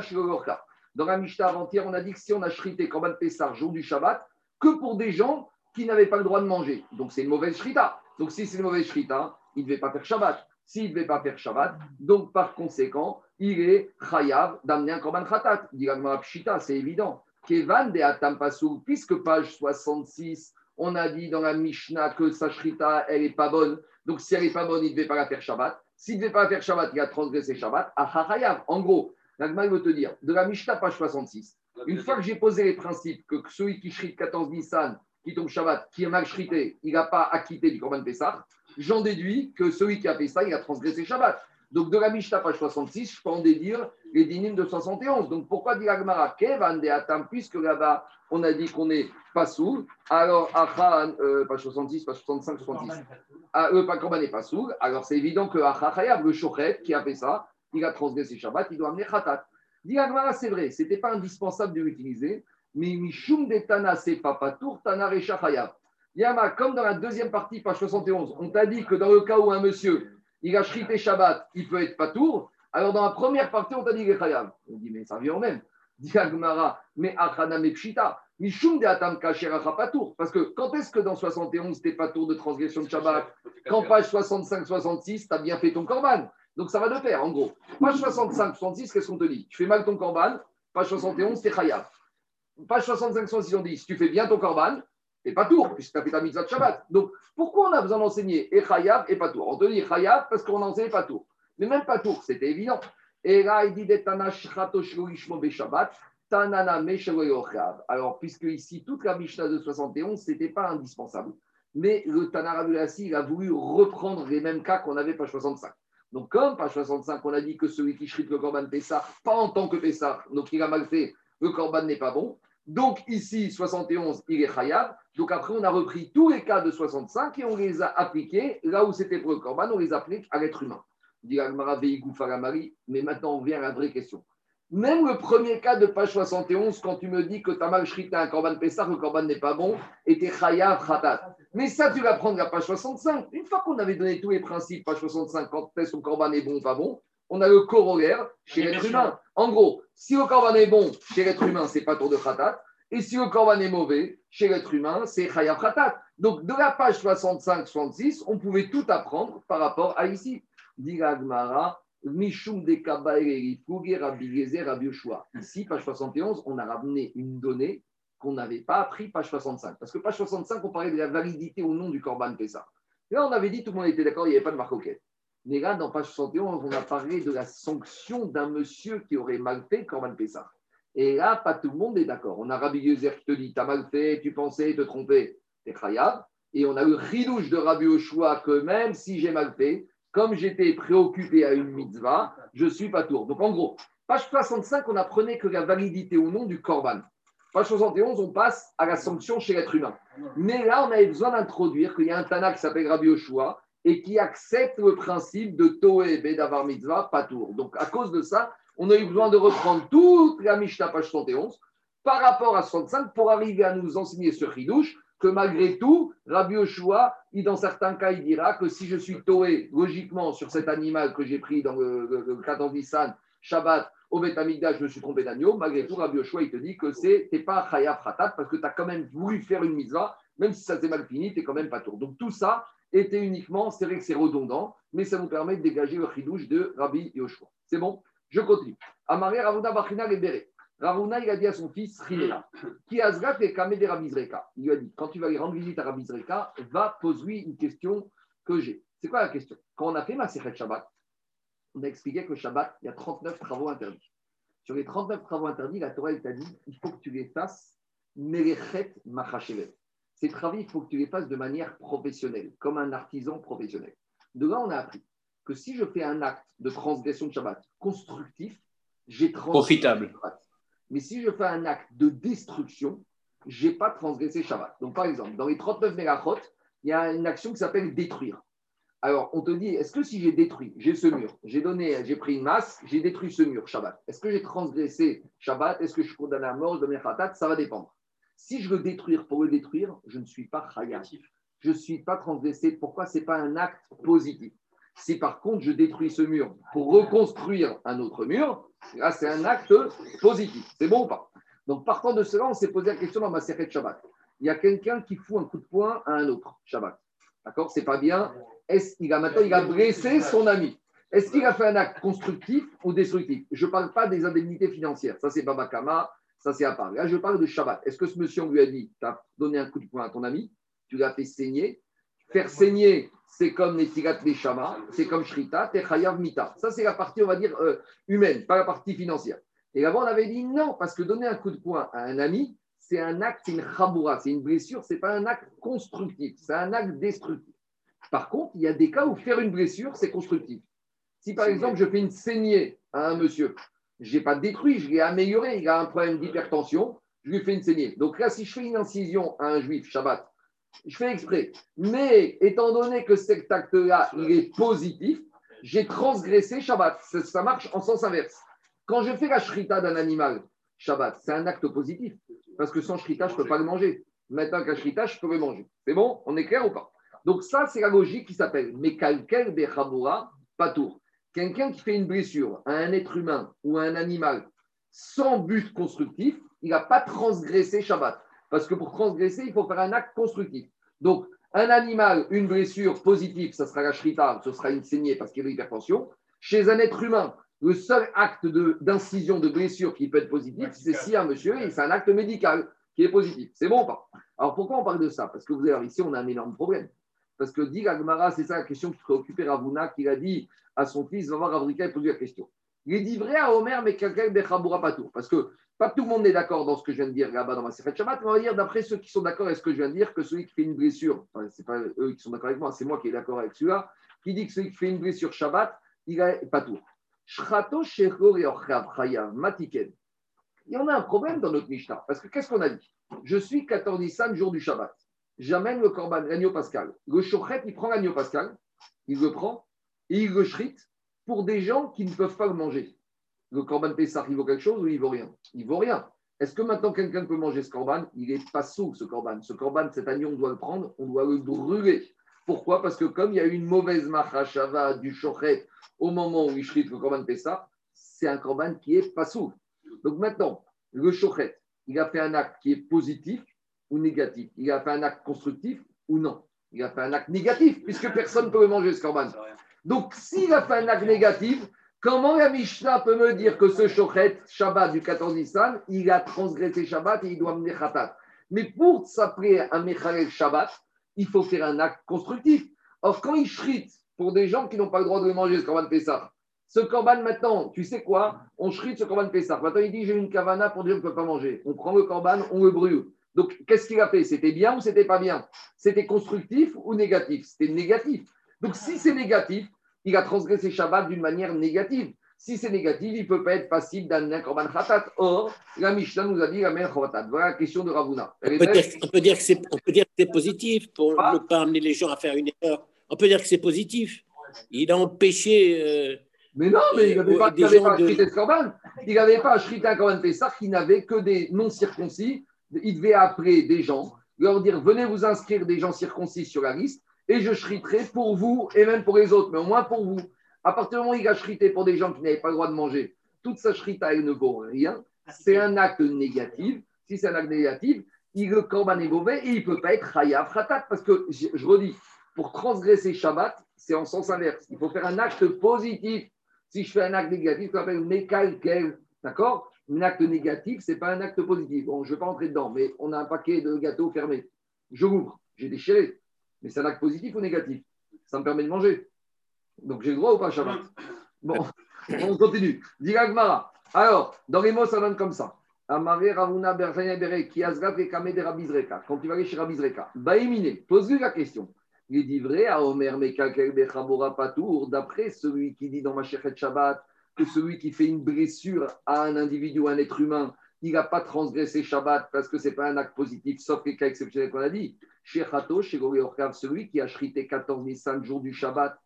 Dans la Mishnah avant-hier, on a dit que si on a shrité korban Pessar jour du Shabbat, que pour des gens qui n'avaient pas le droit de manger. Donc c'est une mauvaise shrita. Donc si c'est une mauvaise shrita, il ne devait pas faire Shabbat. S'il ne devait pas faire Shabbat, donc par conséquent, il est chayav d'amener un korban khatat. Dit pshita, c'est évident. Kevan de Atam puisque page 66, on a dit dans la Mishnah que sa shrita, elle n'est pas bonne. Donc, si elle n'est pas bonne, il ne devait pas la faire Shabbat. S'il ne devait pas la faire Shabbat, il a transgressé Shabbat. Ah, En gros, l'Agma veut te dire, de la Mishnah, page 66, une fois que j'ai posé les principes que celui qui shrite 14 Nissan, qui tombe Shabbat, qui est mal shrité, il n'a pas acquitté du Korban Pessah, j'en déduis que celui qui a fait ça, il a transgressé Shabbat. Donc, de la Mishnah, page 66, je peux en déduire les dynimes de 71. Donc, pourquoi dit Agmara Kevan de Atam, puisque là-bas, on a dit qu'on n'est pas sourd. Alors, Achan, euh, page 66, page 65, 66. Ah, euh, pas Korban n'est pas sourd. Alors, c'est évident que Achachayav, le Shochet, qui a fait ça, il a transgressé Shabbat, il doit amener Khatat. Dit Agmara, c'est vrai, ce n'était pas indispensable de l'utiliser, mais Mishum de Tana, c'est pas Patour, Tana. Yama, comme dans la deuxième partie, page 71, on t'a dit que dans le cas où un monsieur il a shrité Shabbat, il peut être patour. Alors dans la première partie, on t'a dit Chayav. On dit, mais ça vient au même. Dit Agmara, mais Achana Mepshita. Mishum de Atam patour. Parce que quand est-ce que dans 71, t'es patour de transgression de Shabbat Quand page 65-66, tu as bien fait ton korban. Donc ça va de pair, en gros. Page 65-66, qu'est-ce qu'on te dit? Tu fais mal ton korban. Page 71, t'es Chayav. Page 65-66, on dit si tu fais bien ton korban, et pas tour, puisque tu as fait ta mitzvah de Shabbat. Donc, pourquoi on a besoin d'enseigner et Chayav et pas tour? On te dit parce qu'on enseigne pas tour. Mais même pas tour, c'était évident. Et là, il dit Shabbat, Alors, puisque ici, toute la Mishnah de 71, ce n'était pas indispensable. Mais le Tanara il a voulu reprendre les mêmes cas qu'on avait page 65. Donc, comme page 65, on a dit que celui qui shrite le Korban Pessah, pas en tant que Pessah, donc il a mal fait, le Korban n'est pas bon. Donc, ici, 71, il est Chayav. Donc après, on a repris tous les cas de 65 et on les a appliqués là où c'était pour le Corban, on les applique à l'être humain. Mais maintenant on vient à la vraie question. Même le premier cas de page 71, quand tu me dis que ta mal shrita un korban Pessah, le korban n'est pas bon, et t'es chayav khatat. Mais ça, tu vas prendre la page 65. Une fois qu'on avait donné tous les principes, page 65, quand est-ce que le korban est bon ou pas bon, on a le corollaire chez l'être humain. En gros, si le korban est bon chez l'être humain, c'est pas tour de khatat. Et si le korban est mauvais chez l'être humain, c'est chayav khatat. Donc, de la page 65-66, on pouvait tout apprendre par rapport à ici. Dit Mishum de. Ici, page 71, on a ramené une donnée qu'on n'avait pas appris page 65. Parce que page 65, on parlait de la validité ou non du Corban Pessah. Là, on avait dit, tout le monde était d'accord, il n'y avait pas de marcoquette. Mais là, dans page 71, on a parlé de la sanction d'un monsieur qui aurait mal fait Corban Pessah. Et là, pas tout le monde est d'accord. On a Rabbi Yezer qui te dit, t'as mal fait, tu pensais te tromper, t'es khayab. Et on a le ridouche de Rabbi Yoshua que même si j'ai mal fait, comme j'étais préoccupé à une mitzvah, je suis pas tour. Donc en gros, page 65, on apprenait que la validité ou non du korban. Page 71, on passe à la sanction chez l'être humain. Mais là, on avait besoin d'introduire qu'il y a un Tana qui s'appelle Rabbi Yoshua et qui accepte le principe de Toé Bedavar Mitzvah, pas tour. Donc à cause de ça, on a eu besoin de reprendre toute la Mishnah, page 71, par rapport à 65 pour arriver à nous enseigner ce chidouche que malgré tout, Rabbi Yoshua, dans certains cas, il dira que si je suis toé logiquement sur cet animal que j'ai pris dans le, le, le 14 Nissan, Shabbat, au Betamigdash, je me suis trompé d'agneau, malgré tout, Rabbi Yoshua, il te dit que c'est t'es pas Chaya Fratat parce que tu as quand même voulu faire une mitzvah, même si ça s'est mal fini, tu n'es quand même pas tour. Donc tout ça était uniquement, c'est vrai que c'est redondant, mais ça nous permet de dégager le chidouche de Rabbi Yoshua. C'est bon? Je continue. Amaré Ravuna Bachina Lebere. Ravuna, il a dit à son fils, Rinela, qui Azrat et Kamede Rabizreka. Il lui a dit, quand tu vas aller rendre visite à Rabizreka, va pose-lui une question que j'ai. C'est quoi la question? Quand on a fait ma Sechet Shabbat, on a expliqué que Shabbat, il y a 39 travaux interdits. Sur les 39 travaux interdits, la Torah t'a dit, il faut que tu les fasses Melechet Machachevet. Ces travaux, il faut que tu les fasses de manière professionnelle, comme un artisan professionnel. De là, on a appris que si je fais un acte de transgression de Shabbat constructif, j'ai Profitable. mais si je fais un acte de destruction, je n'ai pas transgressé Shabbat. Donc, par exemple, dans les 39 mégachot, il y a une action qui s'appelle détruire. Alors, on te dit, est-ce que si j'ai détruit, j'ai ce mur, j'ai donné, j'ai pris une masse, j'ai détruit ce mur, Shabbat. Est-ce que j'ai transgressé Shabbat Est-ce que je suis condamné à mort, je donne khatat Ça va dépendre. Si je veux détruire pour le détruire, je ne suis pas chayat. Je ne suis pas transgressé. Pourquoi Ce n'est pas un acte positif? Si par contre je détruis ce mur pour reconstruire un autre mur, là c'est un acte positif. C'est bon ou pas? Donc partant de cela, on s'est posé la question dans ma série de Shabbat. Il y a quelqu'un qui fout un coup de poing à un autre Shabbat. D'accord? C'est pas bien. Est-ce qu'il a maintenant il a blessé son ami? Est-ce qu'il a fait un acte constructif ou destructif? Je ne parle pas des indemnités financières. Ça c'est Babakama, ça c'est à part. Là je parle de Shabbat. Est-ce que ce monsieur on lui a dit Tu as donné un coup de poing à ton ami, tu l'as fait saigner? Faire saigner, c'est comme les tirat Neshama, c'est comme Shrita, Techayav Mita. Ça, c'est la partie, on va dire, euh, humaine, pas la partie financière. Et avant, on avait dit non, parce que donner un coup de poing à un ami, c'est un acte, c'est une chaboura, c'est une blessure, c'est pas un acte constructif, c'est un acte destructif. Par contre, il y a des cas où faire une blessure, c'est constructif. Si par exemple, je fais une saignée à un monsieur, je n'ai pas détruit, je l'ai amélioré, il a un problème d'hypertension, je lui fais une saignée. Donc là, si je fais une incision à un juif, Shabbat, je fais exprès. Mais étant donné que cet acte-là, il est positif, j'ai transgressé Shabbat. Ça, marche en sens inverse. Quand je fais la shrita d'un animal, Shabbat, c'est un acte positif. Parce que sans shrita, je ne peux pas le manger. Maintenant qu'un shrita, je peux le manger. C'est bon? On est clair ou pas? Donc ça, c'est la logique qui s'appelle Mekalkel Bechamura Patour. Quelqu'un qui fait une blessure à un être humain ou à un animal sans but constructif, il n'a pas transgressé Shabbat. Parce que pour transgresser, il faut faire un acte constructif. Donc, un animal, une blessure positive, ça sera la shrita, ce sera une saignée parce qu'il y a l'hypertension. Chez un être humain, le seul acte d'incision de, de, blessure qui peut être positif, c'est si un monsieur, et c'est un acte médical qui est positif. C'est bon ou pas? Alors pourquoi on parle de ça? Parce que vous allez ici, on a un énorme problème. Parce que dit Agmara, c'est ça la question qui préoccupait Ravuna, qu'il a dit à son fils, va voir Avrika, il pose la question. Il dit vrai à Omer, mais quelqu'un de Chaboura Patour. Parce que pas tout le monde est d'accord dans ce que je viens de dire là-bas dans ma Sefet Shabbat, mais on va dire, d'après ceux qui sont d'accord avec ce que je viens de dire, que celui qui fait une blessure, enfin, ce n'est pas eux qui sont d'accord avec moi, c'est moi qui est d'accord avec celui-là, qui dit que celui qui fait une blessure Shabbat, il a. Matiken. Il y en a un problème dans notre Mishnah, parce que qu'est-ce qu'on a dit? Je suis 14 Nissan, jour du Shabbat. J'amène le korban, l'agneau pascal. Le chochet, il prend l'agneau pascal, il le prend, et il le shrite pour des gens qui ne peuvent pas le manger. le Corban Pessah, il vaut quelque chose ou il vaut rien? Il vaut rien. Est-ce que maintenant quelqu'un peut manger ce Corban Il n'est pas sous ce Corban. Ce Corban, cet agneau, on doit le prendre, on doit le brûler. Pourquoi? Parce que comme il y a eu une mauvaise machashava du shochet au moment où il shrite le Corban Pessah, c'est un Corban qui est pas sous. Donc maintenant, le shochet, il a fait un acte qui est positif ou négatif Il a fait un acte constructif ou non Il a fait un acte négatif, puisque personne ne peut le manger, ce corban. Donc, s'il a fait un acte négatif, comment la Mishnah peut me dire que ce Shochet Shabbat du 14 Nissan, il a transgressé Shabbat et il doit mener Khatat? Mais pour s'appeler un Mechalel Shabbat, il faut faire un acte constructif. Or, quand il shrite pour des gens qui n'ont pas le droit de le manger, ce corban Pessah, ce corban maintenant, tu sais quoi? On shrite ce corban Pessah. Maintenant, il dit j'ai une kavana pour dire qu'on ne peut pas manger. On prend le corban, on le brûle. Donc, qu'est-ce qu'il a fait? C'était bien ou c'était pas bien? C'était constructif ou négatif? C'était négatif. Donc, si c'est négatif, il a transgressé Shabbat d'une manière négative. Si c'est négatif, il ne peut pas être passible d'un korban khatat. Or, la Mishnah nous a dit la mère khatat. Voilà la question de Ravuna. On peut, dire, on peut dire que c'est positif pour Ah. ne pas amener les gens à faire une erreur. On peut dire que c'est positif. Il a empêché. euh, Mais non, mais il n'avait Euh, pas, il avait pas de- korban. Il n'avait pas shrité un korban Pessah qui n'avait que des non-circoncis. Il devait appeler des gens, leur dire venez vous inscrire des gens circoncis sur la liste et je shriterai pour vous et même pour les autres, mais au moins pour vous. À partir du moment où il a shrité pour des gens qui n'avaient pas le droit de manger, toute sa shrita, elle ne vaut rien. C'est un acte négatif. Si c'est un acte négatif, il, le korban est mauvais et il ne peut pas être chayav khatat. Parce que, je redis, pour transgresser Shabbat, c'est en sens inverse. Il faut faire un acte positif. Si je fais un acte négatif, ça s'appelle mekalkel. D'accord? Un acte négatif, ce n'est pas un acte positif. Bon, je ne vais pas entrer dedans, mais on a un paquet de gâteaux fermés. Je l'ouvre, j'ai déchiré. Mais c'est un acte positif ou négatif? Ça me permet de manger. Donc j'ai le droit ou pas, Shabbat? Bon, on continue. Diragmara. Alors, dans les mots, ça donne comme ça. Amare Ravuna Berjaya Bere, qui de Rabizreka. Quand tu vas aller chez Rabizreka, Baïmine, pose-lui la question. Il dit vrai à Omer Mekakel Bechabora Patour, d'après celui qui dit dans Machechet Shabbat que celui qui fait une blessure à un individu, à un être humain, il n'a pas transgressé Shabbat parce que ce n'est pas un acte positif, sauf les cas exceptionnels qu'on a dit. Chez Chato, chez Orkav, celui qui a shrité 14 Nissan jours du Shabbat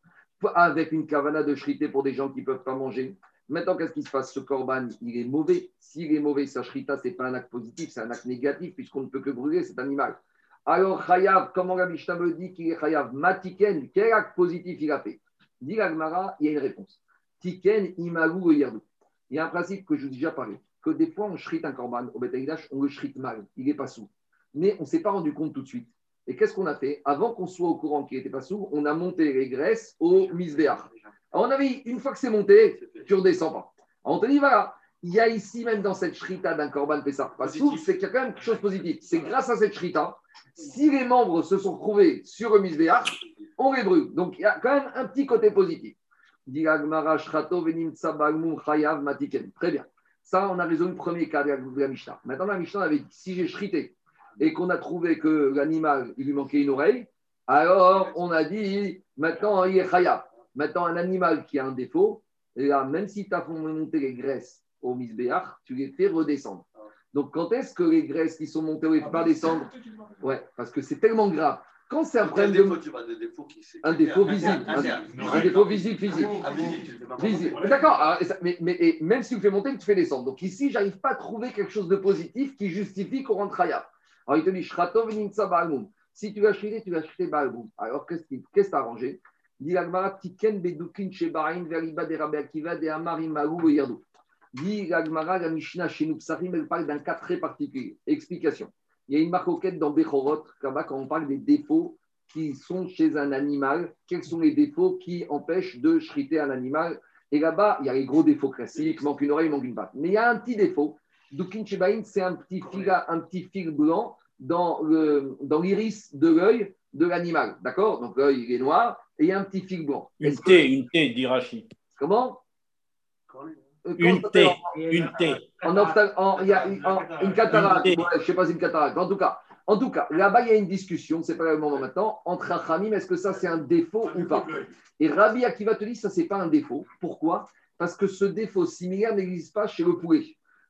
avec une kavana de shrité pour des gens qui ne peuvent pas manger. Maintenant, qu'est-ce qui se passe? Ce korban, il est mauvais. S'il est mauvais, sa shrita, ce n'est pas un acte positif, c'est un acte négatif, puisqu'on ne peut que brûler cet animal. Alors, Chayav, comment la Mishnah me dit qu'il est Chayav? Matiken, quel acte positif il a fait? Dit il y a une réponse. Tiken. Il y a un principe que je vous ai déjà parlé, que des fois, on shrite un korban au Betaïdash, on le shrite mal, il n'est pas sous. Mais on ne s'est pas rendu compte tout de suite. Et qu'est-ce qu'on a fait Avant qu'on soit au courant qu'il n'était pas sous, on a monté les graisses au misbéach. Alors, on avait, une fois que c'est monté, tu ne redescends pas. Alors, on te dit, voilà, il y a ici, même dans cette shrita d'un korban Pessah, pas sous, c'est qu'il y a quand même quelque chose de positif. C'est grâce à cette shrita, si les membres se sont retrouvés sur le misbéach, on les brûle. Donc, il y a quand même un petit côté positif. Très bien. Ça, on a résolu le premier cas de la, Mishnah. Maintenant, la Mishnah avait dit si j'ai shrité et qu'on a trouvé que l'animal, il lui manquait une oreille, alors on a dit maintenant, il est Chayav. Maintenant, un animal qui a un défaut, et là, même si tu as fait monter les graisses au misbéach, tu les fais redescendre. Donc, quand est-ce que les graisses qui sont montées, fait pas descendre Ouais, parce que c'est tellement grave. Quand c'est un problème de. défaut, tu parles de défaut qui Un défaut visible. Un, un défaut visible, physique. Ah, visible. D'accord, ça- mais, mais- et même si tu fais monter, tu fais descendre. Donc ici, j'arrive pas à trouver quelque chose de positif qui justifie qu'on rentre Hayab. Alors il te dit, Shratov Baalmoum. Si tu vas acheter, tu vas acheter Baalmoum. Alors qu'est-ce qui- as arrangé Dit l'Agmara, Tiken Bedukin Shebarim Veriba de Rabbi Akiva de Amarim Maou et Yerdou. Dit l'Agmara, la Mishnah chez nous, elle parle d'un cas très particulier. Explication. Il y a une marcoquette dans Bechorot, là-bas, quand on parle des défauts qui sont chez un animal, quels sont les défauts qui empêchent de shriter un animal. Et là-bas, il y a les gros défauts classiques, manque une oreille, manque une patte. Mais il y a un petit défaut. Dukin Shebain, c'est un petit fil, un petit fil blanc dans le- dans l'iris de l'œil de l'animal. D'accord? Donc l'œil, il est noir et il y a un petit fil blanc. Une Est-ce que- T, une T, dit Rachid. Comment? Une ça T, une T. en ophtal- en- il y a une, en- une cataracte. Une- Ouais, je ne sais pas si une cataracte. En tout cas, en tout cas, là-bas, il y a une discussion, c'est pas le moment maintenant, entre Achamim, est-ce que ça c'est un défaut ou pas? Et Rabbi Akiva te dit, ça c'est pas un défaut. Pourquoi? Parce que ce défaut similaire n'existe pas chez le poulet.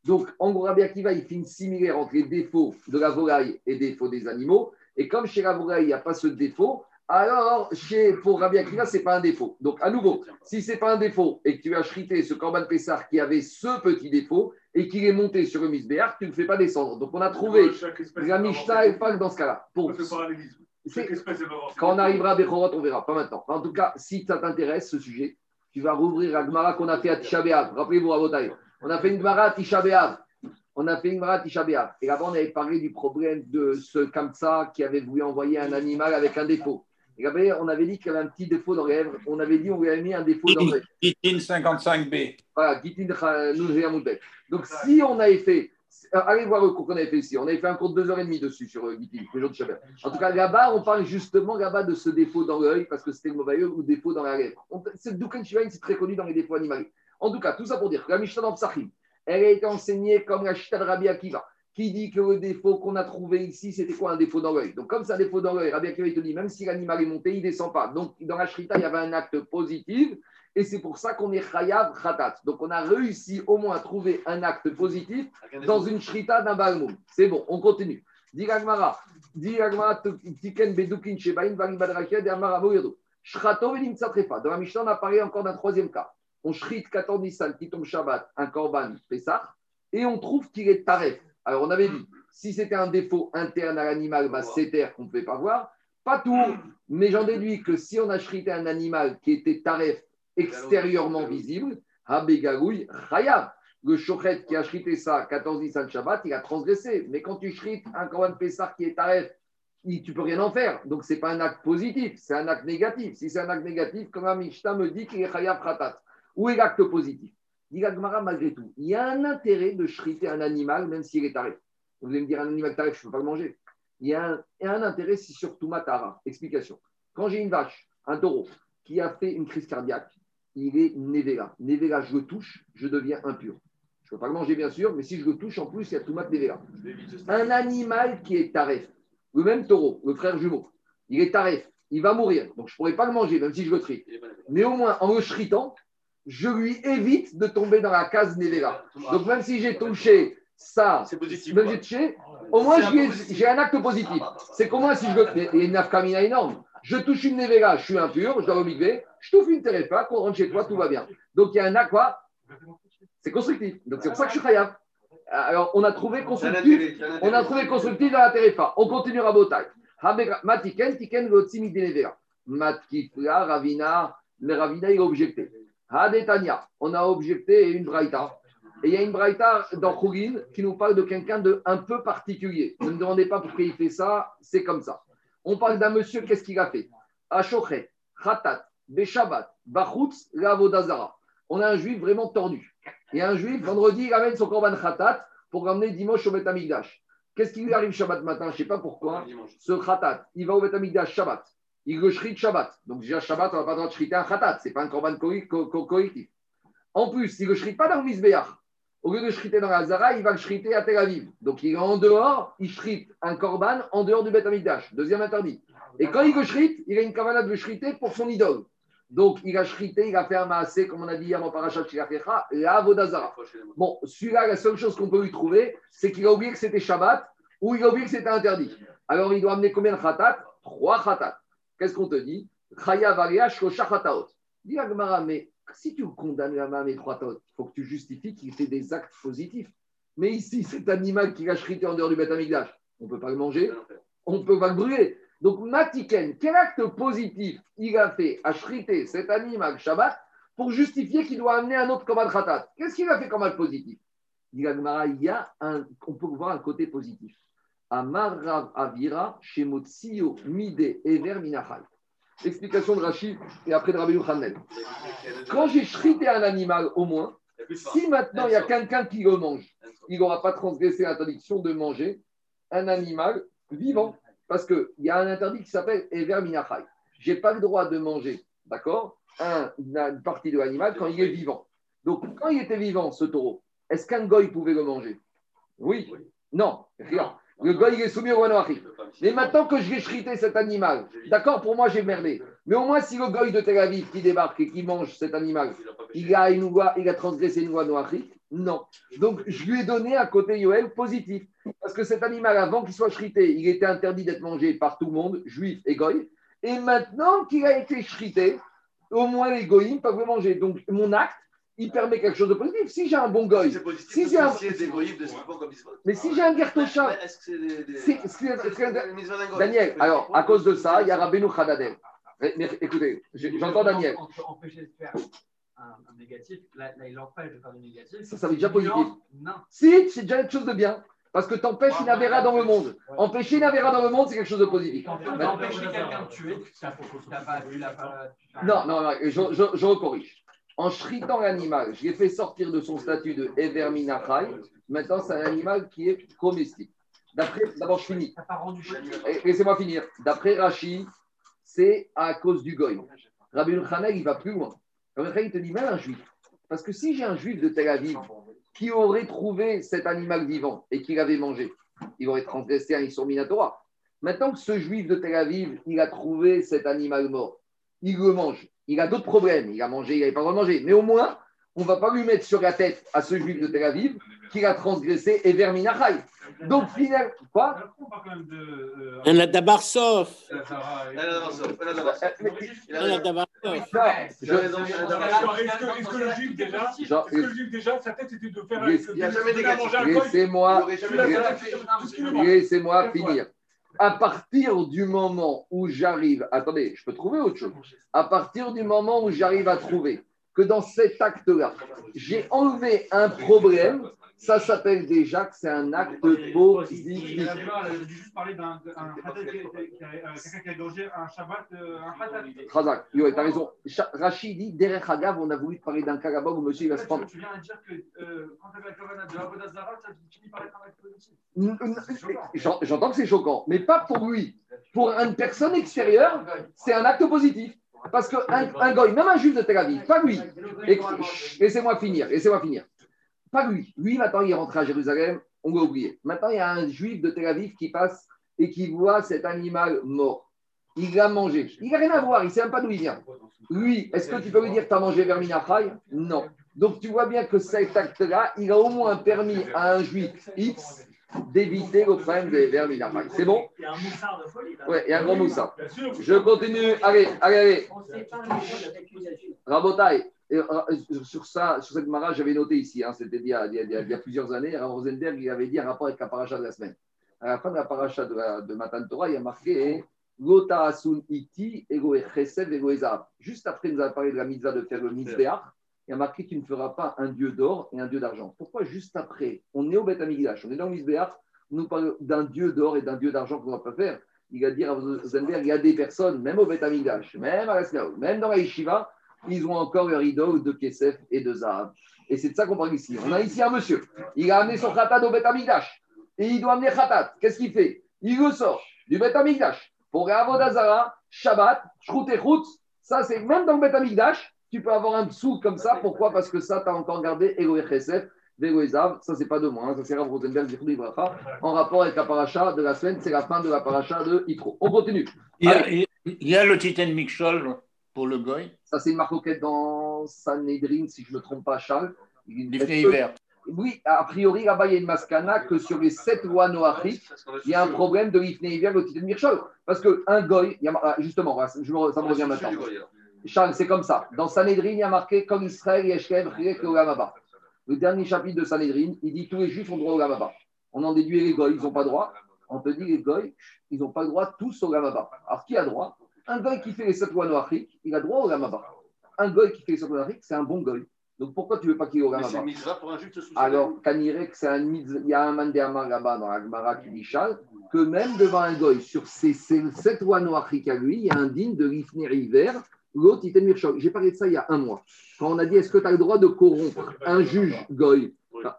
Donc, en gros, Rabbi Akiva, il fait une similaire entre les défauts de la volaille et les défauts des animaux. Et comme chez la volaille, il n'y a pas ce défaut, Alors, chez, pour Rabbi Akiva, ce n'est pas un défaut. Donc, à nouveau, si ce n'est pas un défaut et que tu as chrité ce Corban Pessar qui avait ce petit défaut et qu'il est monté sur le misbéar, tu ne le fais pas descendre. Donc, on a trouvé la Mishnah et pas dans ce cas-là. Pour, quand on arrivera à Bechorot, on verra, pas maintenant. En tout cas, si ça t'intéresse, ce sujet, tu vas rouvrir la Gemara qu'on a fait à Tisha. Rappelez-vous. On a fait une Gemara à Tisha. On a fait une Gemara à Tisha. Et là-bas, on avait parlé du problème de ce Kamsa qui avait voulu envoyer un animal avec un défaut. On avait dit qu'il y avait un petit défaut dans lèvres. On avait dit qu'on lui avait mis un défaut dans les Itin 55B. voilà, Gitin Kha- Nouzé Amoudbek. Donc, si on avait fait, euh, allez voir le cours qu'on avait fait ici, on avait fait un cours de deux heures et demie dessus sur euh, Gitin, le jour de Shabbat. En tout cas, là-bas, on parle justement là-bas de ce défaut dans l'œil, parce que c'était le mauvais œil ou défaut dans la lèvre. C'est Dukan Shivain, c'est très connu dans les défauts animaux. En tout cas, tout ça pour dire que la Mishnah dans Psachim, elle a été enseignée comme la Shita de Rabbi Akiva, qui dit que le défaut qu'on a trouvé ici, c'était quoi un défaut dans l'œil Donc, comme c'est un défaut dans l'œil, Rabbi Akiva, il te dit, même si l'animal est monté, il ne descend pas. Donc, dans la Shrita, il y avait un acte positif, et c'est pour ça qu'on est Chayav Khatat. Donc, on a réussi au moins à trouver un acte positif dans une shrita d'un balmoum. C'est bon, on continue. Dit Gagmara, dit Gagmara, tiken bedukin shebain vari badrakia de amara voyodo. Shrato velim tsatrefa. Dans la Mishnah, on a parlé encore d'un troisième cas. On shrite 14 Nissan qui tombe Shabbat, un korban Pessah, et on trouve qu'il est taref. Alors, on avait dit, si c'était un défaut interne à l'animal, bah, c'est terre qu'on ne pouvait pas voir. Pas tout, mais j'en déduis que si on a shrité un animal qui était taref extérieurement visible, Habegagoui, Chayav. Le chochet qui a shrité ça 14 Nissan Shabbat, il a transgressé. Mais quand tu shrites un Korban Pessar qui est taref, tu peux rien en faire. Donc, ce n'est pas un acte positif, c'est un acte négatif. Si c'est un acte négatif, comme Mishnah me dit qu'il est Chayav Khatat. Où est l'acte positif? Dit malgré tout, il y a un intérêt de shriter un animal, même s'il est taref. Vous allez me dire, un animal taref, je ne peux pas le manger. Il y a un, il y a un intérêt, c'est surtout Matara. Explication. Quand j'ai une vache, un taureau, qui a fait une crise cardiaque, il est Nevela. Nevela, je le touche, je deviens impur. Je ne peux pas le manger, bien sûr, mais si je le touche, en plus, il y a Toumat Nevela. Un animal qui est taref, le même taureau, le frère jumeau, il est taref, il va mourir. Donc, je ne pourrais pas le manger, même si je le trie. Mais au moins, en le shritant, je lui évite de tomber dans la case Nevela. Donc, même si j'ai touché ça, positif. même j'ai touché, au moins, C'est un ai- positif. j'ai un acte positif. C'est comment si je le. Il y a une nafkamina énorme. Je touche une Nevela, je suis impur, je dois le migrer, je touche une terefa, qu'on rentre chez toi, tout va bien. Donc, il y a un acte, quoi C'est constructif. Donc, c'est pour ça que je suis khayab. Alors, on a trouvé constructif. On a trouvé constructif dans la terefa. On continue à Botaï. Matiken, tiken, denevera. Matkifla, Ravina, le Ravina, il a objecté. Hadetania, on a objecté une braïta. Et il y a une braïta dans Khourin qui nous parle de quelqu'un de un peu particulier. Ne me demandez pas pourquoi il fait ça, c'est comme ça. On parle d'un monsieur, qu'est-ce qu'il a fait? Ashochet, Khatat, Beshabat, Bachutz, Lavodazara. On a un juif vraiment tordu. A un juif, vendredi, il ramène son korban Khatat pour ramener dimanche au Beth Amikdash. Qu'est-ce qui lui arrive Shabbat matin? Je ne sais pas pourquoi. Ce Khatat, il va au Beth Amikdash Shabbat. Il le Shabbat. Donc déjà, Shabbat, on n'a pas le droit de shriter un Khatat. Ce n'est pas un korban co- co- co- collectif. En plus, il ne le pas dans le Misbéach. Au lieu de shriter dans la Hazara, il va le shriter à Tel Aviv. Donc il est en dehors, il shrite un korban en dehors du Beth Amikdash. Deuxième interdit. Et quand il le shrite, il a une kavala de le pour son idole. Donc il a shrité, il a fait un maasé, comme on a dit hier en parachat Shilachecha, la Avodazara. Bon, celui-là, la seule chose qu'on peut lui trouver, c'est qu'il a oublié que c'était Shabbat ou il a oublié que c'était interdit. Alors, il doit amener combien de khatat? Trois khatat. Qu'est-ce qu'on te dit? Dis mais si tu condamnes la main mes trois il faut que tu justifies qu'il fait des actes positifs. Mais ici, cet animal qui a shrité en dehors du Beth Amikdash, on ne peut pas le manger, on ne peut pas le brûler. Donc, Matiken, quel acte positif il a fait à shriter cet animal Shabbat pour justifier qu'il doit amener un autre Komad Khatat? Qu'est-ce qu'il a fait comme acte positif? La il y a un, on peut voir un côté positif. Amar Rav Avira, Shemotsio, Mide, Ever, Minachal. Explication de Rachid et après de Rabbi Yochanan. Quand j'ai shrité un animal au moins, si maintenant il y a quelqu'un qui le mange, il n'aura pas transgressé l'interdiction de manger un animal vivant. Parce qu'il y a un interdit qui s'appelle Ever Minachai. Je n'ai pas le droit de manger, d'accord, un- une partie de l'animal quand il est vivant. Donc, quand il était vivant, ce taureau, est-ce qu'un goy pouvait le manger? Oui. Non, rien. Le goy, il est soumis au Wanoachi. Mais maintenant que j'ai shrité cet animal, d'accord, pour moi, j'ai merdé. Mais au moins, si le goy de Tel Aviv qui débarque et qui mange cet animal, il a, une loi, il a transgressé une loi noachique Non. Donc, je lui ai donné un côté Yoel positif. Parce que cet animal, avant qu'il soit shrité, il était interdit d'être mangé par tout le monde, juif et goy. Et maintenant qu'il a été shrité, au moins les goïms peuvent le manger. Donc mon acte, il permet quelque chose de positif. Si j'ai un bon goy, C'est positif. Si parce j'ai un- mais si j'ai un goïm Daniel, alors à cause de ça, il y a Rabbeinu Khadadel. Écoutez, j'entends Daniel. Empêcher de faire un, négatif. Là, il empêche de faire du négatif. Ça, ça veut dire positif. Non. Si, c'est déjà quelque chose de bien. Parce que t'empêches une avéra dans le monde. Empêcher une avéra dans le monde, c'est quelque chose de positif. Empêché quelqu'un de tuer, tu n'as pas vu la Non, non, non, je, je, je recorrige. En shritant l'animal, je l'ai fait sortir de son statut de Ever Minachai. Maintenant, c'est un animal qui est comestible. D'après, d'abord, je finis. Laissez-moi finir. D'après Rachid, c'est à cause du goy. Rabbi Hanel, il va plus loin. Rabbi il te dit même un juif. Parce que si j'ai un juif de Tel Aviv qui aurait trouvé cet animal vivant et qui l'avait mangé, il aurait transgressé un Issur Minatora. Maintenant que ce juif de Tel Aviv, il a trouvé cet animal mort, il le mange. Il a d'autres problèmes. Il a mangé, il n'avait pas le droit de manger. Mais au moins, on ne va pas lui mettre sur la tête à ce juif de Tel Aviv qu'il a transgressé et Minachai. Donc, finalement, quoi? Un Adabar Sof. Sarah et- Elle a d'avance, elle a d'avance. Il a Un. Est-ce que, le juif déjà, Genre, est-ce que le juif déjà, sa tête c'était de faire. Il de- y a jamais. Laissez-moi finir. À partir du moment où j'arrive, attendez, je peux trouver autre chose. À partir du moment où j'arrive à trouver que dans cet acte-là, j'ai enlevé un problème, ça s'appelle déjà que c'est un acte positif. Elle a juste parlé d'un euh, quelqu'un qui a dangé un Shabbat, euh, un khatat. Razak, tu as raison. Rachid dit, derrière Hagav, on a voulu parler d'un là-bas où monsieur il va se prendre. Tu viens de dire que euh, quand tu avais la cavana de Avodah Zarah, ça finit par être un acte positif. J'entends que c'est choquant, mais pas pour lui. Pour une personne extérieure, c'est un acte positif. Parce qu'un un goy, même un juif de Tel Aviv, pas lui. Laissez-moi finir, laissez-moi finir. Pas lui. Lui, maintenant, il est rentré à Jérusalem, on l'a oublié. Maintenant, il y a un juif de Tel Aviv qui passe et qui voit cet animal mort. Il l'a mangé. Il n'a rien à voir, il ne sait même pas d'où il vient. Lui, est-ce que tu peux lui dire que tu as mangé Verminachai Non. Donc, tu vois bien que cet acte-là, il a au moins permis à un juif X d'éviter le problème des Verminachai. C'est bon? Il y a un moussard de folie. Ouais, il y a un grand moussa. Bien sûr. Je continue. Allez, allez, allez. On et, euh, sur, ça, sur cette mara, j'avais noté ici, hein, c'était il, y a- il a- il y a- a plusieurs années, Rav Rosenberg il avait dit un rapport avec la paracha de la semaine. À la fin de la paracha de, la- de Matan Torah, il y a marqué Gota asun iti, ego chesed, ego. Juste après, il nous a parlé de la mitzvah de faire le mitzvah. Il y a marqué qu'il ne fera pas un dieu d'or et un dieu d'argent. Pourquoi juste après? On est au Beth Amigdash, on est dans le mitzvah, on nous parle d'un dieu d'or et d'un dieu d'argent qu'on ne va pas faire. Il va dire à Rosenberg, il y a des personnes, même au Beth Amigdash, même à la Snaou, même dans la Yeshiva, ils ont encore leur idole de Kesef et de Zahav. Et c'est de ça qu'on parle ici. On a ici un monsieur, il a amené son khatat au Beth. Et il doit amener khatat. Qu'est-ce qu'il fait? Il le sort du Beth pour Avodazara, Shabbat, Shrut et. Ça, c'est même dans le Beth tu peux avoir un dessous comme ça. Pourquoi? Parce que ça, tu as encore gardé et Zahav. Ça, c'est pas de moi. hein. Ça, c'est Rav Rosenberg, en rapport avec la paracha de la semaine. C'est la fin de la paracha de Yitro. On continue. Il y a, il y a le Titan Mikshol pour le goy, Ça, c'est une marcoquette dans Sanhedrin, si je ne me trompe pas, Charles. hiver. Oui, a priori, là-bas, il y a une maskana que sur les sept lois noachiques, il y a un problème de l'ifné hiver, le titre de Mirchol. Parce qu'un goy, il y a, ah, justement, me- ça me revient maintenant. Charles, c'est comme ça. Dans Sanhedrin, il y a marqué comme Israël, Yeshkev, et Olamaba. Le dernier chapitre de Sanhedrin, il dit tous les juifs ont droit au Olamaba. On en déduit les goy, ils n'ont pas droit. On te dit les goy, ils n'ont pas le droit tous au Olamaba. Alors qui a droit? Un goy qui fait les sept lois noachiques, il a droit au Olamaba. Un goy qui fait les sept lois noachiques, c'est un bon goy. Donc pourquoi tu ne veux pas qu'il y ait au Mais c'est pour un juif alors, Kanirek, c'est un mitzvah- il y a un mandéama là-bas dans la Gemara qui dit Chal, que même devant un goy, sur ces, ces sept lois noachiques à lui, il y a un digne de l'Ifner hiver, l'autre, il. J'ai parlé de ça il y a un mois. Quand on a dit est-ce que tu as le droit de corrompre un juge goy?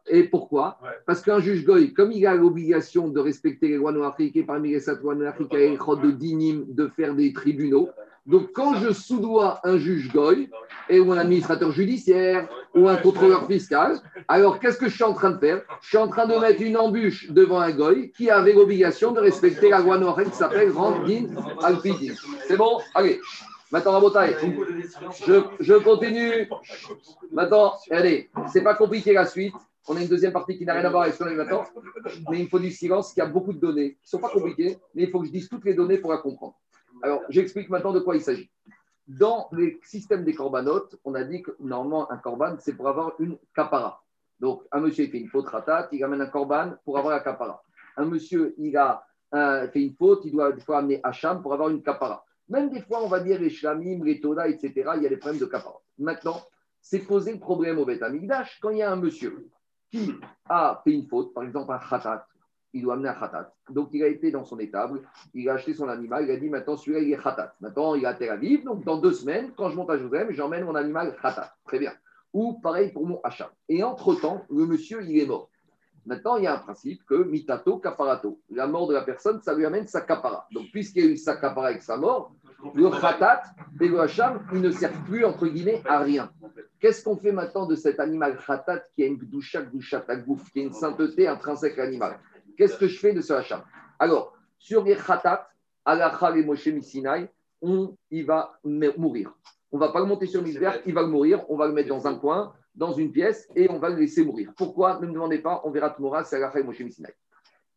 Et pourquoi Ouais. Parce qu'un juge goy, comme il a l'obligation de respecter les lois noachiques et parmi les lois noachiques, il y a de dinim, de faire des tribunaux. Donc, quand je soudoie un juge goy, et ou un administrateur judiciaire, ou un contrôleur fiscal, alors, qu'est-ce que je suis en train de faire? Je suis en train de mettre une embûche devant un goy qui avait l'obligation de respecter la loi noire qui s'appelle Randin Alpidin. C'est bon? Allez, maintenant, Rabotai, je, je continue. Maintenant, allez, c'est pas compliqué la suite. On a une deuxième partie qui n'a rien à voir avec ce qu'on a maintenant. Mais il me faut du silence, qu'il y a beaucoup de données qui ne sont pas compliquées, mais il faut que je dise toutes les données pour la comprendre. Alors, j'explique maintenant de quoi il s'agit. Dans les systèmes des corbanotes, on a dit que normalement, un corban, c'est pour avoir une capara. Donc, un monsieur, il fait une faute ratat, il amène un corban pour avoir la capara. Un monsieur, il a euh, fait une faute, il doit fois amener Hacham pour avoir une capara. Même des fois, on va dire les shlamim, les etc., il y a des problèmes de capara. Maintenant, c'est poser le problème au Beth quand il y a un monsieur qui a fait une faute, par exemple un khatat, il doit amener un khatat. Donc il a été dans son étable, il a acheté son animal, il a dit maintenant celui-là il est khatat. Maintenant il est à Tel Aviv, donc dans deux semaines, quand je monte à Jérusalem, j'emmène mon animal khatat. Très bien. Ou pareil pour mon achat. Et entre-temps, le monsieur il est mort. Maintenant, il y a un principe que mitato caparato. La mort de la personne, ça lui amène sa capara. Donc, puisqu'il y a eu sa capara avec sa mort, le khatat et le hacham, ils ne servent plus, entre guillemets, à rien. Qu'est-ce qu'on fait maintenant de cet animal khatat qui a une gdusha, gdusha, tagouf, qui a une sainteté intrinsèque à l'animal? Qu'est-ce que je fais de ce hacham Alors, sur les khatat, alacha et Moshe Misinaï, on, il va mourir. On ne va pas le monter sur Misber, il va le mourir, on va le mettre dans un coin, dans une pièce, et on va le laisser mourir. Pourquoi? Ne me demandez pas, on verra Tmora, c'est et Moshe Misinaï.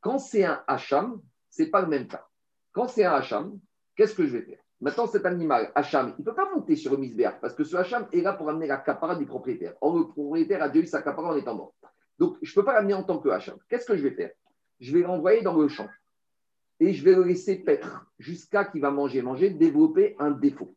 Quand c'est un hacham, ce n'est pas le même cas. Quand c'est un hacham, qu'est-ce que je vais faire? Maintenant, cet animal, Hacham, il ne peut pas monter sur le misbéach parce que ce Hacham est là pour amener la capara du propriétaire. Or, le propriétaire a déjà eu sa capara en étant mort. Donc, je ne peux pas l'amener en tant que Hacham. Qu'est-ce que je vais faire? Je vais l'envoyer dans le champ et je vais le laisser paître jusqu'à qu'il va manger, manger, développer un défaut.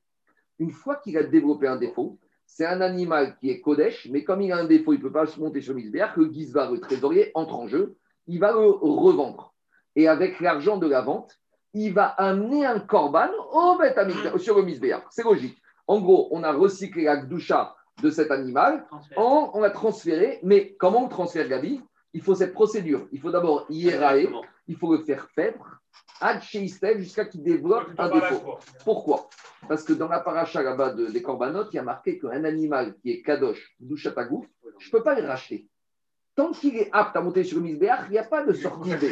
Une fois qu'il a développé un défaut, c'est un animal qui est Kodesh, mais comme il a un défaut, il ne peut pas se monter sur misbéach, le Gizba, le trésorier, entre en jeu, il va le revendre. Et avec l'argent de la vente, il va amener un korban au sur le misbéach. C'est logique. En gros, on a recyclé la gdoucha de cet animal, en- on l'a transféré, mais comment on transfère, Gabi? Il faut cette procédure. Il faut d'abord hiéraer, il faut le faire paître, ad jusqu'à qu'il développe un défaut. Pourquoi? Parce que dans la paracha là-bas de- des corbanotes, il y a marqué qu'un animal qui est kadosh, douchatagouf, je ne peux pas le racheter. Tant qu'il est apte à monter sur le misbéach, il n'y a pas de sortie B.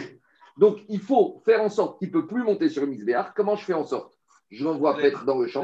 Donc, il faut faire en sorte qu'il ne peut plus monter sur le misbéach. Comment je fais en sorte? Je l'envoie paître dans le champ.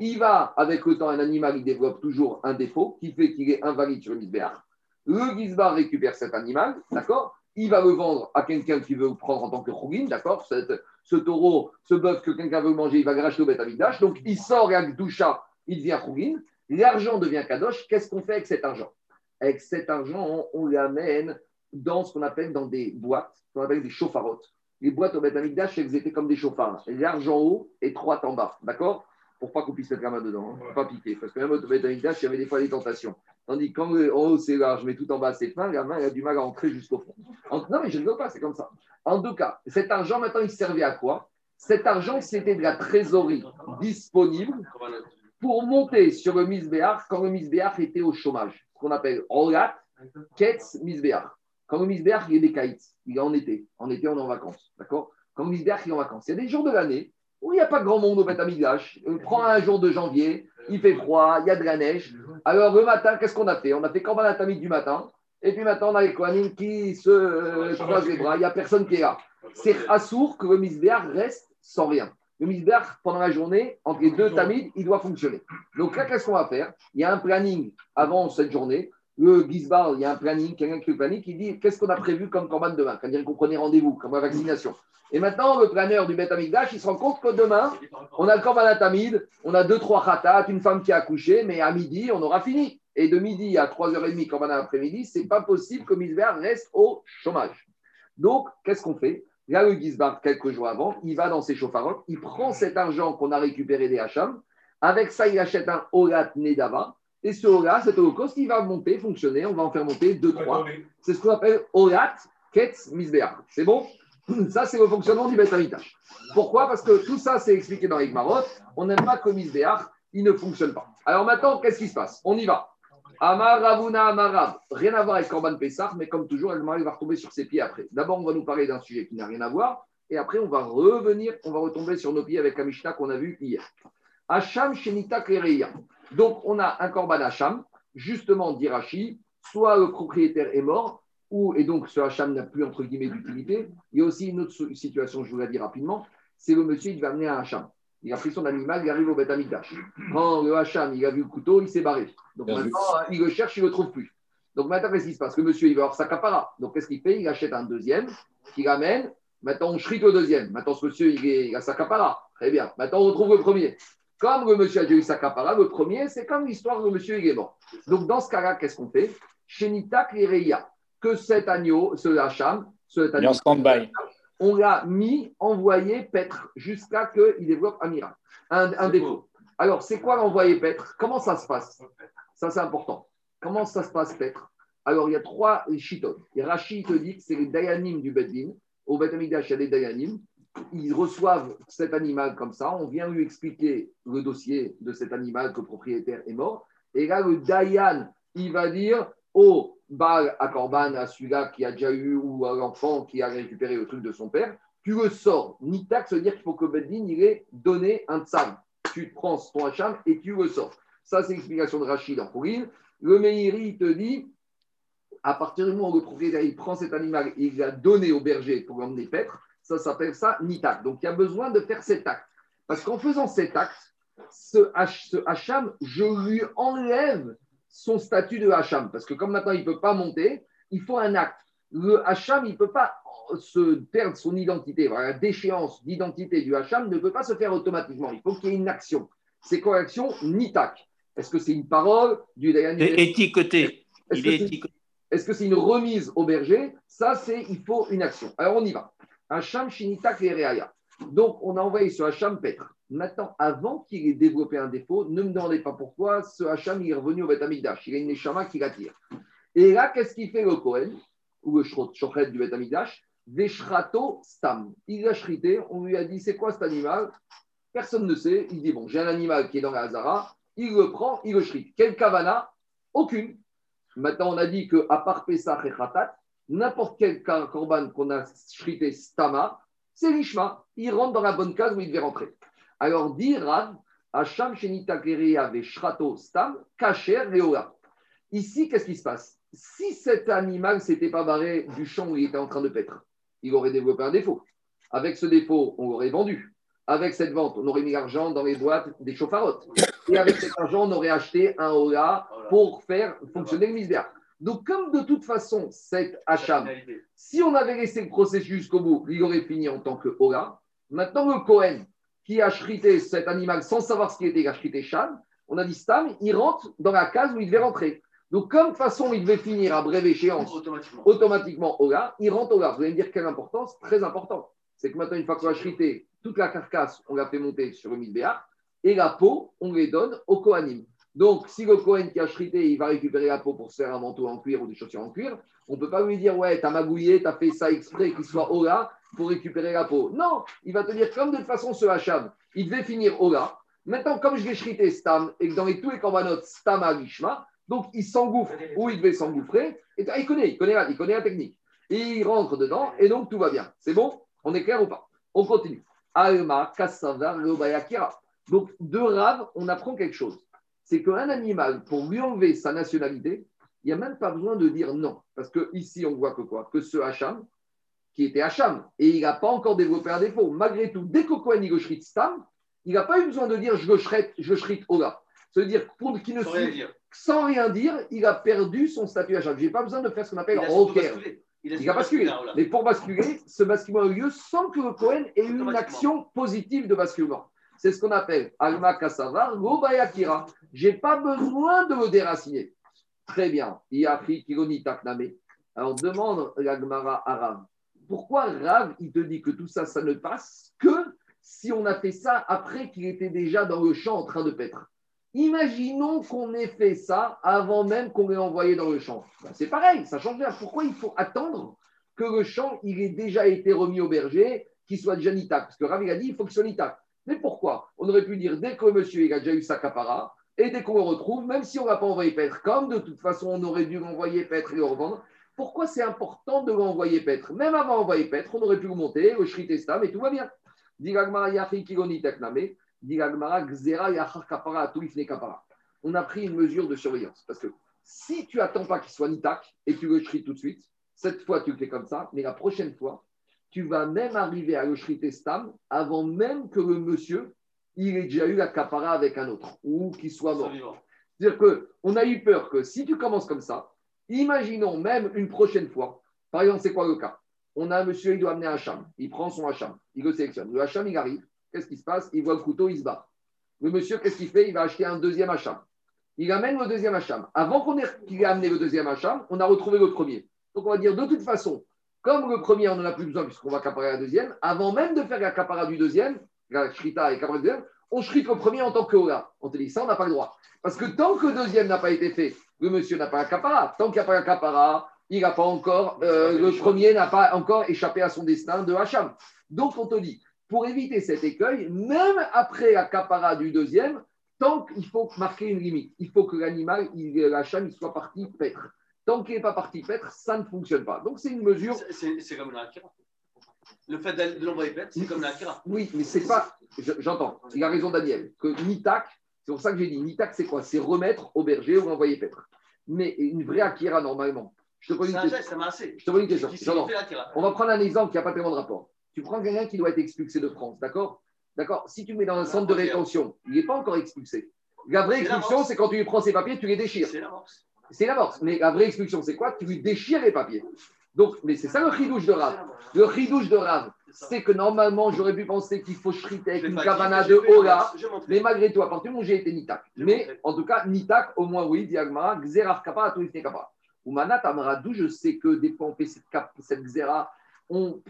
Il va, avec le temps, un animal, il développe toujours un défaut qui fait qu'il est invalide sur le misbéach. Le Gizbar récupère cet animal, d'accord? Il va le vendre à quelqu'un qui veut le prendre en tant que chougin, d'accord Ce taureau, ce bœuf que quelqu'un veut manger, il va le racheter au Beth Amikdash. Donc, il sort la doucha, il devient chougin. L'argent devient kadosh. Qu'est-ce qu'on fait avec cet argent? Avec cet argent, on, l'amène dans ce qu'on appelle dans des boîtes, qu'on appelle des chauffarottes. Les boîtes au Beth Amikdash, elles étaient comme des chauffards. Large en haut et droite en bas, d'accord? Pour pas qu'on puisse mettre la main dedans, hein, pas piquer. Parce que même au Beth Amikdash, il y avait des fois des tentations. Tandis que quand le- en haut c'est large, mais tout en bas c'est fin, la main elle a du mal à entrer jusqu'au fond. En- non, mais je ne veux pas, c'est comme ça. En tout cas, cet argent maintenant il servait à quoi? Cet argent c'était de la trésorerie disponible pour monter sur le misbéach quand le misbéach était au chômage. Ce qu'on appelle Rolat, Ketz, misbéach. Quand le misbéach il est des kites, il est en été. En été, on est en vacances. D'accord? Quand le misbéach il est en vacances. Il y a des jours de l'année il n'y a pas grand monde au Beth Amikdash. Euh, Prends un jour de janvier, il fait froid, il y a de la neige. Alors le matin, qu'est-ce qu'on a fait? On a fait Korban Tamid du matin. Et puis maintenant, on a les Kohanim qui se croisent les bras. Il n'y a personne qui est là. C'est assourd que le misbéach reste sans rien. Le misbéach, pendant la journée, entre les deux tamides, il doit fonctionner. Donc là, qu'est-ce qu'on va faire? Il y a un planning avant cette journée. Le Gizbar, il y a un planning, quelqu'un qui le planning, qui dit qu'est-ce qu'on a prévu comme corban demain? Quand qu'on prenait rendez-vous, comme vaccination. Et maintenant, le planeur du Beth Amikdash, il se rend compte que demain, on a le corban tamid, on a deux, trois khatat, une femme qui a accouché, mais à midi, on aura fini. Et de midi à 3h30, corban après-midi, c'est pas possible que Misber reste au chômage. Donc, qu'est-ce qu'on fait? Là, le Gizbar, quelques jours avant, il va dans ses chauffarottes, il prend cet argent qu'on a récupéré des Hacham, avec ça, il achète un Olat Nedava, et ce cet holocauste, il va monter, fonctionner, on va en faire monter deux, trois. C'est ce qu'on appelle Olat Ketz Misbeach. C'est bon? Ça, c'est le fonctionnement du Beth. Pourquoi? Parce que tout ça, c'est expliqué dans les. On n'aime pas que Misbeach, il ne fonctionne pas. Alors maintenant, qu'est-ce qui se passe? On y va. Amar Ravuna Amarab. Rien à voir avec Korban Pessah, mais comme toujours, elle va retomber sur ses pieds après. D'abord, on va nous parler d'un sujet qui n'a rien à voir. Et après, on va revenir, on va retomber sur nos pieds avec la Mishnah qu'on a vu hier. Hacham Shenita Klereya. Donc, on a un Korban Hacham, justement d'Irachi, soit le propriétaire est mort, ou, et donc ce Hacham n'a plus entre guillemets d'utilité. Il y a aussi une autre situation, je vous la dis rapidement, c'est le monsieur, il va amener un Hacham. Il a pris son animal, il arrive au Beth. Quand le Hacham, il a vu le couteau, il s'est barré. Donc Bien vu. maintenant, il le cherche, il ne le trouve plus. Donc maintenant, qu'est-ce qui se passe? Le monsieur, il va avoir sa capara. Donc qu'est-ce qu'il fait? Il achète un deuxième, qu'il amène, Maintenant, on shrite le deuxième. Maintenant, ce monsieur, il, est, il a sa capara. Très bien. Maintenant, on retrouve le premier. Comme le monsieur a déjà eu sa capara, le premier, c'est comme l'histoire de monsieur, mort. Donc, dans ce cas-là, qu'est-ce qu'on fait? Chez Nitak et Reya, que cet agneau, ce Hacham, ce agneau, en stand-by. on l'a mis, envoyé paître jusqu'à qu'il développe un miracle, un, un défaut. Alors, c'est quoi l'envoyé paître Comment ça se passe? Ça, c'est important. Comment ça se passe paître Alors, il y a trois chitotes. Et Rachid te dit que c'est les Dayanim du Beddin. Au Beth Amikdash, il y a des Dayanim. Ils reçoivent cet animal comme ça. On vient lui expliquer le dossier de cet animal que le propriétaire est mort. Et là, le Dayan, il va dire au Baal à Corban, à celui-là qui a déjà eu, ou à l'enfant qui a récupéré le truc de son père, tu le sors. Nitak, ça veut dire qu'il faut que Beddin, il ait donné un tsam. Tu prends ton hacham et tu le sors. Ça, c'est l'explication de Rachid en Pourim. Le Meiri, il te dit, à partir du moment où le propriétaire il prend cet animal et il l'a donné au berger pour l'emmener paître, ça s'appelle ça nitak. Donc il y a besoin de faire cet acte. Parce qu'en faisant cet acte, ce, ce hacham, je lui enlève son statut de hacham. Parce que comme maintenant il ne peut pas monter, il faut un acte. Le hacham, il ne peut pas se perdre son identité. La déchéance d'identité du hacham ne peut pas se faire automatiquement. Il faut qu'il y ait une action. C'est quoi l'action Nitak. Est-ce que c'est une parole du étiqueté. est-ce que c'est une remise au berger? Ça, c'est il faut une action. Alors, on y va. Hacham Shinita Klereaya. Donc, on a envoyé ce Hacham paître. Maintenant, avant qu'il ait développé un défaut, ne me demandez pas pourquoi ce Hacham est revenu au Beth Amikdash. Il a une Neshama qui l'attire. Et là, qu'est-ce qu'il fait le Kohen ou le Shochet du Beth Amikdash Veshrato Stam. Il l'a shrité. On lui a dit c'est quoi cet animal? Personne ne sait. Il dit bon, j'ai un animal qui est dans la Hazara. Il le prend, il le shrite. Quelle kavana? Aucune. Maintenant, on a dit qu'à part Pessah et Khatat, n'importe quel korban qu'on a shrité stama, c'est l'ishma. Il rentre dans la bonne case où il devait rentrer. Alors, dit Rav, Hacham Kerea Shrato Stam, Kacher Leola. Ici, qu'est-ce qui se passe? Si cet animal s'était pas barré du champ où il était en train de paître, il aurait développé un défaut. Avec ce défaut, on l'aurait vendu. Avec cette vente, on aurait mis l'argent dans les boîtes des chauffarottes. Et avec cet argent, on aurait acheté un Ola pour faire fonctionner le misbéa. Donc, comme de toute façon, cet Hacham, si on avait laissé le processus jusqu'au bout, il aurait fini en tant que Ola. Maintenant, le Cohen, qui a chrité cet animal sans savoir ce qu'il était, il a chrité Shan, on a dit Stam, il rentre dans la case où il devait rentrer. Donc, comme de toute façon, il devait finir à brève échéance, Automatiquement. automatiquement Ola, il rentre Ola. Vous allez me dire quelle importance Très important. C'est que maintenant, une fois qu'on a chrité toute la carcasse, on l'a fait monter sur le misbéa, et la peau, on les donne au Kohanim. Donc, si le Kohen qui a chrité, il va récupérer la peau pour se faire un manteau en cuir ou des chaussures en cuir, on ne peut pas lui dire, ouais, t'as magouillé, t'as fait ça exprès qu'il soit Ola pour récupérer la peau. Non, il va te dire, comme de toute façon, ce Hacham, il devait finir Ola. Maintenant, comme je l'ai chrité Stam, et que dans les, tous les corbanotes, Stam Lishma, donc il s'engouffre où il devait s'engouffrer, et il connaît, il connaît, la, il connaît la technique. Il rentre dedans, et donc tout va bien. C'est bon? On est clair ou pas? On continue. Alma, Kassavar, Lobayakira. Donc, de Rav, on apprend quelque chose. C'est qu'un animal, pour lui enlever sa nationalité, il n'y a même pas besoin de dire non. Parce que ici, on voit que quoi? Que ce Hacham, qui était Hacham, et il n'a pas encore développé un défaut. Malgré tout, dès que Kohen il Stam, il n'a pas eu besoin de dire je le shrit, je Ola. C'est-à-dire pour qu'il ne Sans rien dire. sans rien dire, il a perdu son statut Hacham. Je n'ai pas besoin de faire ce qu'on appelle rocker. Il a basculé. Mais pour basculer, ce basculement a eu lieu sans que le Cohen ait eu une action positive de basculement. C'est ce qu'on appelle Alma Kassavar, Gobayakira. Je n'ai pas besoin de le déraciner. Très bien. Iachi Kironi Takname. Alors demande la Gemara à Rav. Pourquoi Rav, il te dit que tout ça, ça ne passe que si on a fait ça après qu'il était déjà dans le champ en train de paître? Imaginons qu'on ait fait ça avant même qu'on l'ait envoyé dans le champ. Ben, c'est pareil, ça change rien. Pourquoi il faut attendre que le champ il ait déjà été remis au berger, qu'il soit déjà nitak Parce que Rav il a dit il faut qu'il soit nitak. Mais pourquoi? On aurait pu dire dès que monsieur il a déjà eu sa capara, et dès qu'on le retrouve, même si on ne l'a pas envoyé paître, comme de toute façon on aurait dû l'envoyer paître et le revendre, pourquoi c'est important de l'envoyer paître Même avant d'envoyer paître, on aurait pu le monter, le shriter stam, et tout va bien. On a pris une mesure de surveillance. Parce que si tu attends pas qu'il soit nitak et tu le tout de suite, cette fois tu le fais comme ça, mais la prochaine fois, tu vas même arriver à le shriter stam avant même que le monsieur il ait déjà eu la capara avec un autre ou qu'il soit mort. C'est-à-dire qu'on a eu peur que si tu commences comme ça, imaginons même une prochaine fois, par exemple, c'est quoi le cas? On a un monsieur, il doit amener un hacham. Il prend son hacham. Il le sélectionne. Le hacham, il arrive. Qu'est-ce qui se passe? Il voit le couteau, il se bat. Le monsieur, qu'est-ce qu'il fait? Il va acheter un deuxième hacham. Il amène le deuxième hacham. Avant qu'on ait- qu'il ait amené le deuxième hacham, on a retrouvé le premier. Donc on va dire de toute façon, comme le premier, on n'en a plus besoin puisqu'on va accaparer la deuxième, avant même de faire l'accaparat du deuxième, la shrita et du deuxième, on shrite le premier en tant que Ola. On te dit ça, on n'a pas le droit. Parce que tant que le deuxième n'a pas été fait, le monsieur n'a pas l'accaparat. Tant qu'il n'y a pas l'accaparat, il n'a pas encore, euh, le premier n'a pas encore échappé à son destin de Hacham. Donc on te dit, pour éviter cet écueil, même après l'accaparat du deuxième, tant qu'il faut marquer une limite, il faut que l'animal, il- l'Hacham, il soit parti paître. Tant qu'il n'est pas parti paître, ça ne fonctionne pas. Donc c'est une mesure C'est- comme la Akira. Le fait de l'envoyer c'est comme la Akira. Oui, mais c'est pas. je- J'entends. Il a raison, Daniel. Que Nitak, c'est pour ça que j'ai dit Nitak, c'est quoi? C'est remettre au berger ou envoyer paître. Mais une vraie Akira, normalement. Je te pose une une question. On va prendre un exemple qui n'a pas tellement de rapport. Tu prends quelqu'un qui doit être expulsé de France, d'accord? D'accord? Si tu le mets dans un centre de rétention, il n'est pas encore expulsé. La vraie expulsion, c'est quand tu lui prends ses papiers, tu les déchires. C'est l'amorce. C'est l'amorce. Mais la vraie expulsion, c'est quoi? Tu lui déchires les papiers. Donc, mais c'est ça le ridouche de C'est Rav. l'amorce. Le ridouche de Rav, C'est que normalement, j'aurais pu penser qu'il faut shriter avec une cabana de Ola. Mais malgré tout, à partir du moment où j'ai été Nitak. Mais en tout cas, Nitak, au moins oui, Diagmara, Xerar Kappa, tout Kappa. Ou Manat d'où je sais que des fois on fait cette, cap- cette Xera, on,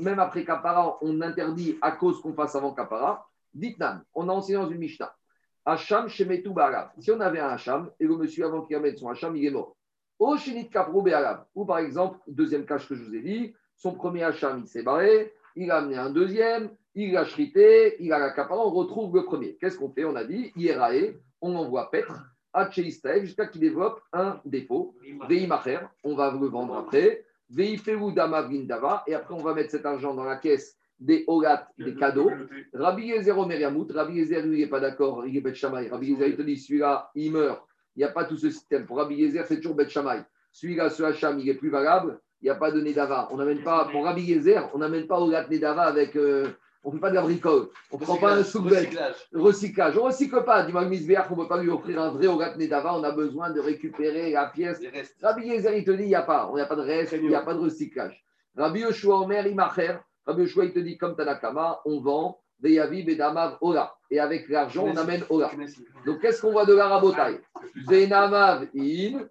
même après Kapara, on interdit à cause qu'on fasse avant Kapara. Dites-nam, on a enseigné dans une Mishnah. Hacham Shemetu Ba'alav. Si on avait un Hacham et le monsieur avant qu'il amène son Hacham, il est mort. Au Shinit Kapro Be'alav. Ou par exemple, deuxième cache que je vous ai dit, son premier Hacham, il s'est barré, il a amené un deuxième, il a shrité, il a la capara, on retrouve le premier. Qu'est-ce qu'on fait? On a dit, Ierae, on envoie paître à Cheistaev jusqu'à qu'il développe un défaut. Veimacher, on va le vendre après. Veifeu Dama Vindava, et après on va mettre cet argent dans la caisse des Olat, des cadeaux. Rabbi Yezer Omer Yamout, Rabbi Yezer, lui, il n'est pas d'accord, il est Bet Shammai. Rabbi Yezer, il te dit, celui-là, il meurt. Il n'y a pas tout ce système. Pour Rabbi Yezer, c'est toujours Bet Shammai. Celui-là, ce Hacham, il est plus valable. Il n'y a pas de Nedava. On n'amène pas, pour Rabbi Yezer, on n'amène pas Olat Nedava avec. euh, on ne fait pas de la bricole. On ne prend pas un soukbet. Recyclage. Recyclage. On ne recycle pas. Du Magmisbeach, on ne peut pas lui offrir un vrai Olat Nedava. On a besoin de récupérer la pièce. Rabbi Yezer, il te dit, il n'y a pas. On n'y a pas de reste, il n'y a pas de recyclage. Rabbi Yoshua Omer, Imacher. Rabbi Yoshua, il te dit, comme Tanakama, on vend Veyavi, Bedamav, Ola. Et avec l'argent, on amène Ola. Donc, qu'est-ce qu'on voit de la rabotaille Benamav, In.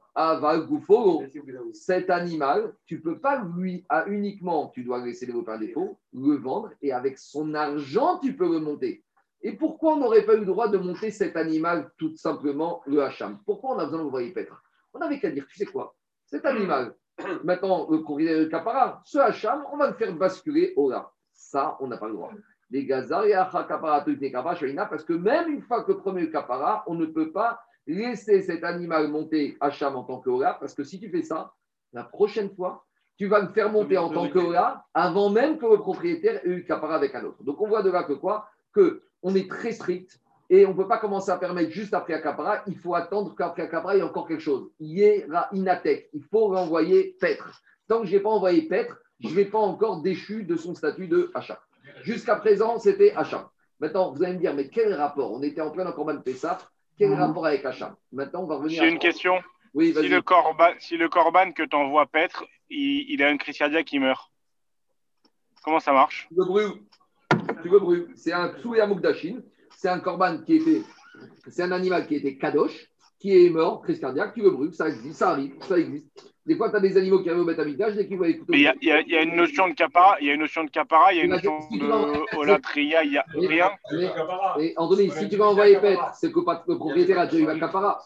Cet animal, tu ne peux pas lui, à uniquement, tu dois laisser développer un défaut, le vendre, et avec son argent, tu peux le monter. Et pourquoi on n'aurait pas eu le droit de monter cet animal, tout simplement, le hacham? Pourquoi on a besoin de l'envoyer paître On n'avait qu'à dire, tu sais quoi? Cet animal, maintenant, le courrier de Capara, ce hacham, on va le faire basculer au là. Ça, on n'a pas le droit. Les gazars et kapara, parce que même une fois que le premier capara, on ne peut pas laisser cet animal monter hacham en tant que Ola, parce que si tu fais ça, la prochaine fois, tu vas le faire monter en tant que Ola avant même que le propriétaire ait eu capara avec un autre. Donc on voit de là que quoi? Que on est très strict et on ne peut pas commencer à permettre juste après Acapara, il faut attendre qu'après Acapara, il y ait encore quelque chose. Yera inatek, il faut renvoyer Petre. Tant que je n'ai pas envoyé Petre, je ne vais pas encore déchu de son statut de achat. Jusqu'à présent, c'était achat. Maintenant, vous allez me dire, mais quel rapport? On était en plein Corban Pessah, quel rapport avec achat? Maintenant, on va revenir J'ai à- une question. Oui, Si le, corban, si le corban que t'envoies paître, il, il a une crise cardiaque qui meurt, comment ça marche? Tu le brûles. Tu le brûles. C'est un Tsuya Mukdashin. C'est un corban qui était. C'est un animal qui était kadosh, qui est mort, crise cardiaque, tu le brûles. Ça existe, ça arrive, ça existe. Des fois, tu as des animaux qui arrivent au Betamikdash, dès qu'ils voient les il y a, y y une notion de capara, il y a une notion de capara, il y a une notion si tu vas- de olatria, il y a rien. Mais, mais Anthony, si tu vas envoyer Petre, c'est que le propriétaire a déjà eu la capara.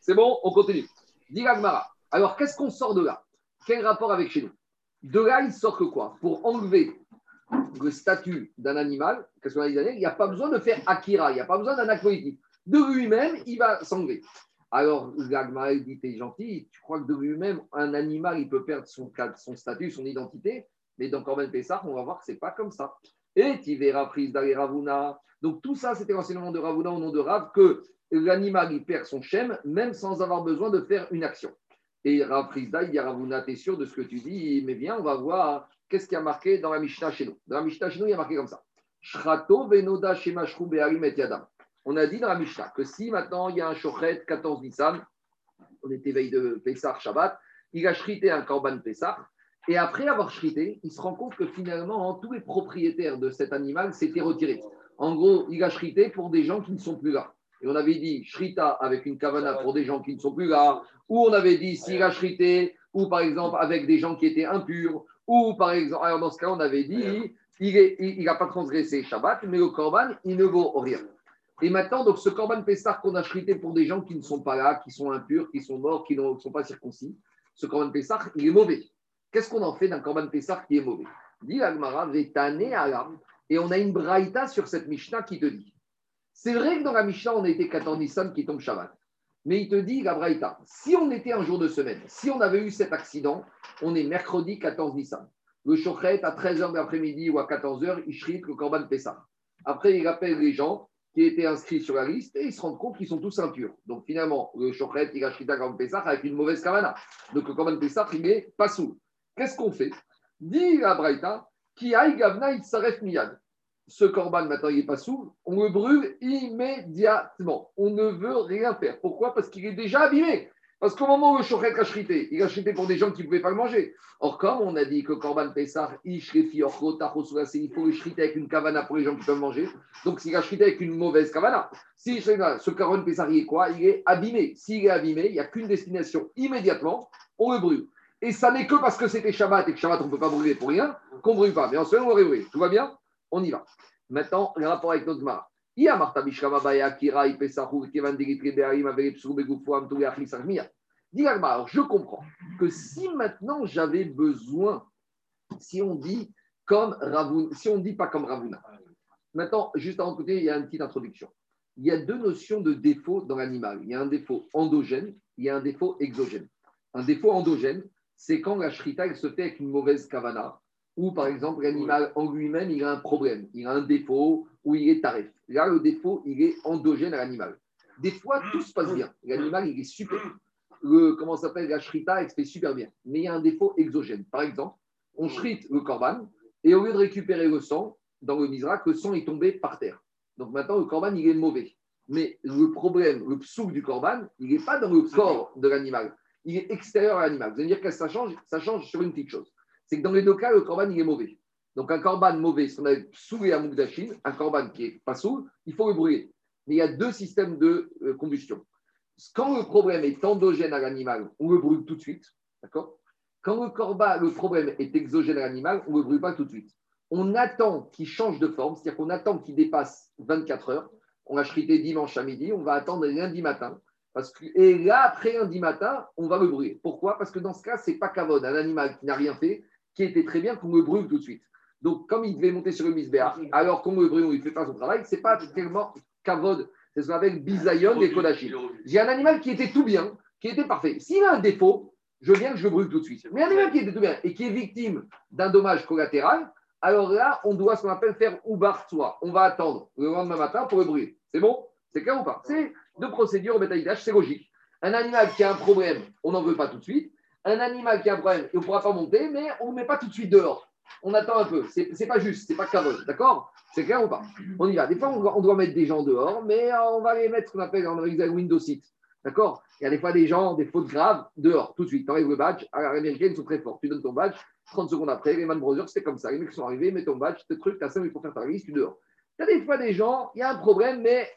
C'est bon, on continue. Dit l'Agmara. Alors, qu'est-ce qu'on sort de là? Quel rapport avec chez nous? De là, il sort que quoi? Pour enlever le statut d'un animal, qu'est-ce qu'on a dit Il n'y a pas besoin de faire Akira, il n'y a pas besoin d'un acte. De lui-même, il va s'enlever. Alors, l'Agmara il dit T'es gentil, tu crois que de lui-même, un animal, il peut perdre son, son statut, son identité Mais dans Corben Pessah, on va voir que ce n'est pas comme ça. Et tu verras prise d'aller Ravuna. Donc, tout ça, c'était l'enseignement de Ravuna au nom de Rav que l'animal, il perd son shem, même sans avoir besoin de faire une action. Et Rav Frisda, il dit Ravuna, t'es sûr de ce que tu dis? Mais bien, on va voir qu'est-ce qui a marqué dans la Mishnah chez nous? Dans la Mishnah chez nous, il y a marqué comme ça. Shrato venoda et yadam. On a dit dans la Mishnah que si maintenant il y a un shochet 14 Nissan, on était veille de Pessah Shabbat, il a shrité un korban Pessah, Et après avoir shrité, il se rend compte que finalement, tous les propriétaires de cet animal s'étaient retirés. En gros, il a shrité pour des gens qui ne sont plus là. Et on avait dit shrita avec une kavana pour des gens qui ne sont plus là. Ou on avait dit s'il a shrité, ou par exemple avec des gens qui étaient impurs. Ou par exemple, alors dans ce cas, on avait dit il n'a pas transgressé Shabbat, mais le korban, il ne vaut rien. Et maintenant, donc, ce korban Pessah qu'on a chrité pour des gens qui ne sont pas là, qui sont impurs, qui sont morts, qui ne sont pas circoncis, ce korban Pessah, il est mauvais. Qu'est-ce qu'on en fait d'un korban Pessah qui est mauvais? Dit Agmara, Et on a une braïta sur cette Mishnah qui te dit c'est vrai que dans la Mishnah, on était 14 Nissan qui tombe Shabbat. Mais il te dit, la braïta, si on était un jour de semaine, si on avait eu cet accident, on est mercredi 14 Nissan. Le chochet, à 13h de l'après-midi ou à 14h, il shrit le korban Pessah. Après, il appelle les gens qui étaient inscrits sur la liste et ils se rendent compte qu'ils sont tous impurs. Donc finalement, le chochet, il a le korban Pessah avec une mauvaise kavana. Donc le korban Pessah, il n'est pas sous. Qu'est-ce qu'on fait? Dit la braïta, qui aïe gavna, il miyad ce corban, maintenant, il n'est pas sous, on le brûle immédiatement. On ne veut rien faire. Pourquoi? Parce qu'il est déjà abîmé. Parce qu'au moment où le chochet a chrité, il a chrité pour des gens qui ne pouvaient pas le manger. Or, comme on a dit que Corban Pessar, il faut le avec une kavana pour les gens qui peuvent manger. Donc, s'il a chrité avec une mauvaise kavana, si ce Corban Pessar, il est quoi? Il est abîmé. S'il est abîmé, il n'y a qu'une destination. Immédiatement, on le brûle. Et ça n'est que parce que c'était Shabbat et que Shabbat, on ne peut pas brûler pour rien, qu'on ne brûle pas. Mais en ce moment, on aurait brûlé. Tout va bien? On y va. Maintenant, le rapport avec notre Gemara. Alors, je comprends que si maintenant j'avais besoin, si on dit comme Ravuna, si on dit pas comme Ravuna. Maintenant, juste à côté, il y a une petite introduction. Il y a deux notions de défaut dans l'animal. Il y a un défaut endogène, il y a un défaut exogène. Un défaut endogène, c'est quand la shrita se fait avec une mauvaise kavana, ou par exemple l'animal en lui-même, il a un problème, il a un défaut, ou il est tarif. Là, le défaut, il est endogène à l'animal. Des fois, tout se passe bien. L'animal, il est super. Le, comment s'appelle La shrita, elle se fait super bien. Mais il y a un défaut exogène. Par exemple, on shrite le corban, et au lieu de récupérer le sang, dans le misrak, le sang est tombé par terre. Donc maintenant, le corban, il est mauvais. Mais le problème, le psouk du corban, il n'est pas dans le corps de l'animal. Il est extérieur à l'animal. Vous allez dire que ça change Ça change sur une petite chose c'est que dans les deux cas, le corban, il est mauvais. Donc, un corban mauvais, si on a saoulé à Moukdachim, un corban qui n'est pas saoul, il faut le brûler. Mais il y a deux systèmes de euh, combustion. Quand le problème est endogène à l'animal, on le brûle tout de suite. Quand le, corban, le problème est exogène à l'animal, on ne le brûle pas tout de suite. On attend qu'il change de forme, c'est-à-dire qu'on attend qu'il dépasse 24 heures. On a chrité dimanche à midi, on va attendre lundi matin. Et là, après lundi matin, on va le brûler. Pourquoi? Parce que dans ce cas, ce n'est pas cavode, un animal qui n'a rien fait, qui était très bien qu'on me brûle tout de suite. Donc, comme il devait monter sur le misbéach, alors qu'on me brûle, il ne fait pas son travail, ce n'est pas tellement kavod, c'est ce qu'on appelle bisayon et kodachim. J'ai un animal qui était tout bien, qui était parfait. S'il a un défaut, je viens que je le brûle tout de suite. Mais un animal qui était tout bien et qui est victime d'un dommage collatéral, alors là, on doit ce qu'on appelle faire oubar soi. On va attendre le lendemain matin pour le brûler. C'est bon? C'est clair ou pas? C'est deux procédures au bétaillage, c'est logique. Un animal qui a un problème, on n'en veut pas tout de suite un animal qui a un problème, il ne pourra pas monter, mais on ne met pas tout de suite dehors. On attend un peu. C'est n'est pas juste, c'est pas cavote, d'accord? C'est clair ou pas? On y va. Des fois, on doit, mettre des gens dehors, mais euh, on va les mettre ce qu'on appelle en Windows 6. D'accord? Il y a des fois des gens, des fautes graves, dehors, tout de suite. Tu le badge, à l'américaine, ils sont très forts. Tu donnes ton badge, 30 secondes après, les Man Brothers, c'était comme ça. Les mecs sont arrivés, mets ton badge, tes trucs, t'as 5 minutes pour faire ta liste, tu dehors. Il y a des fois des gens, il y a un problème, mais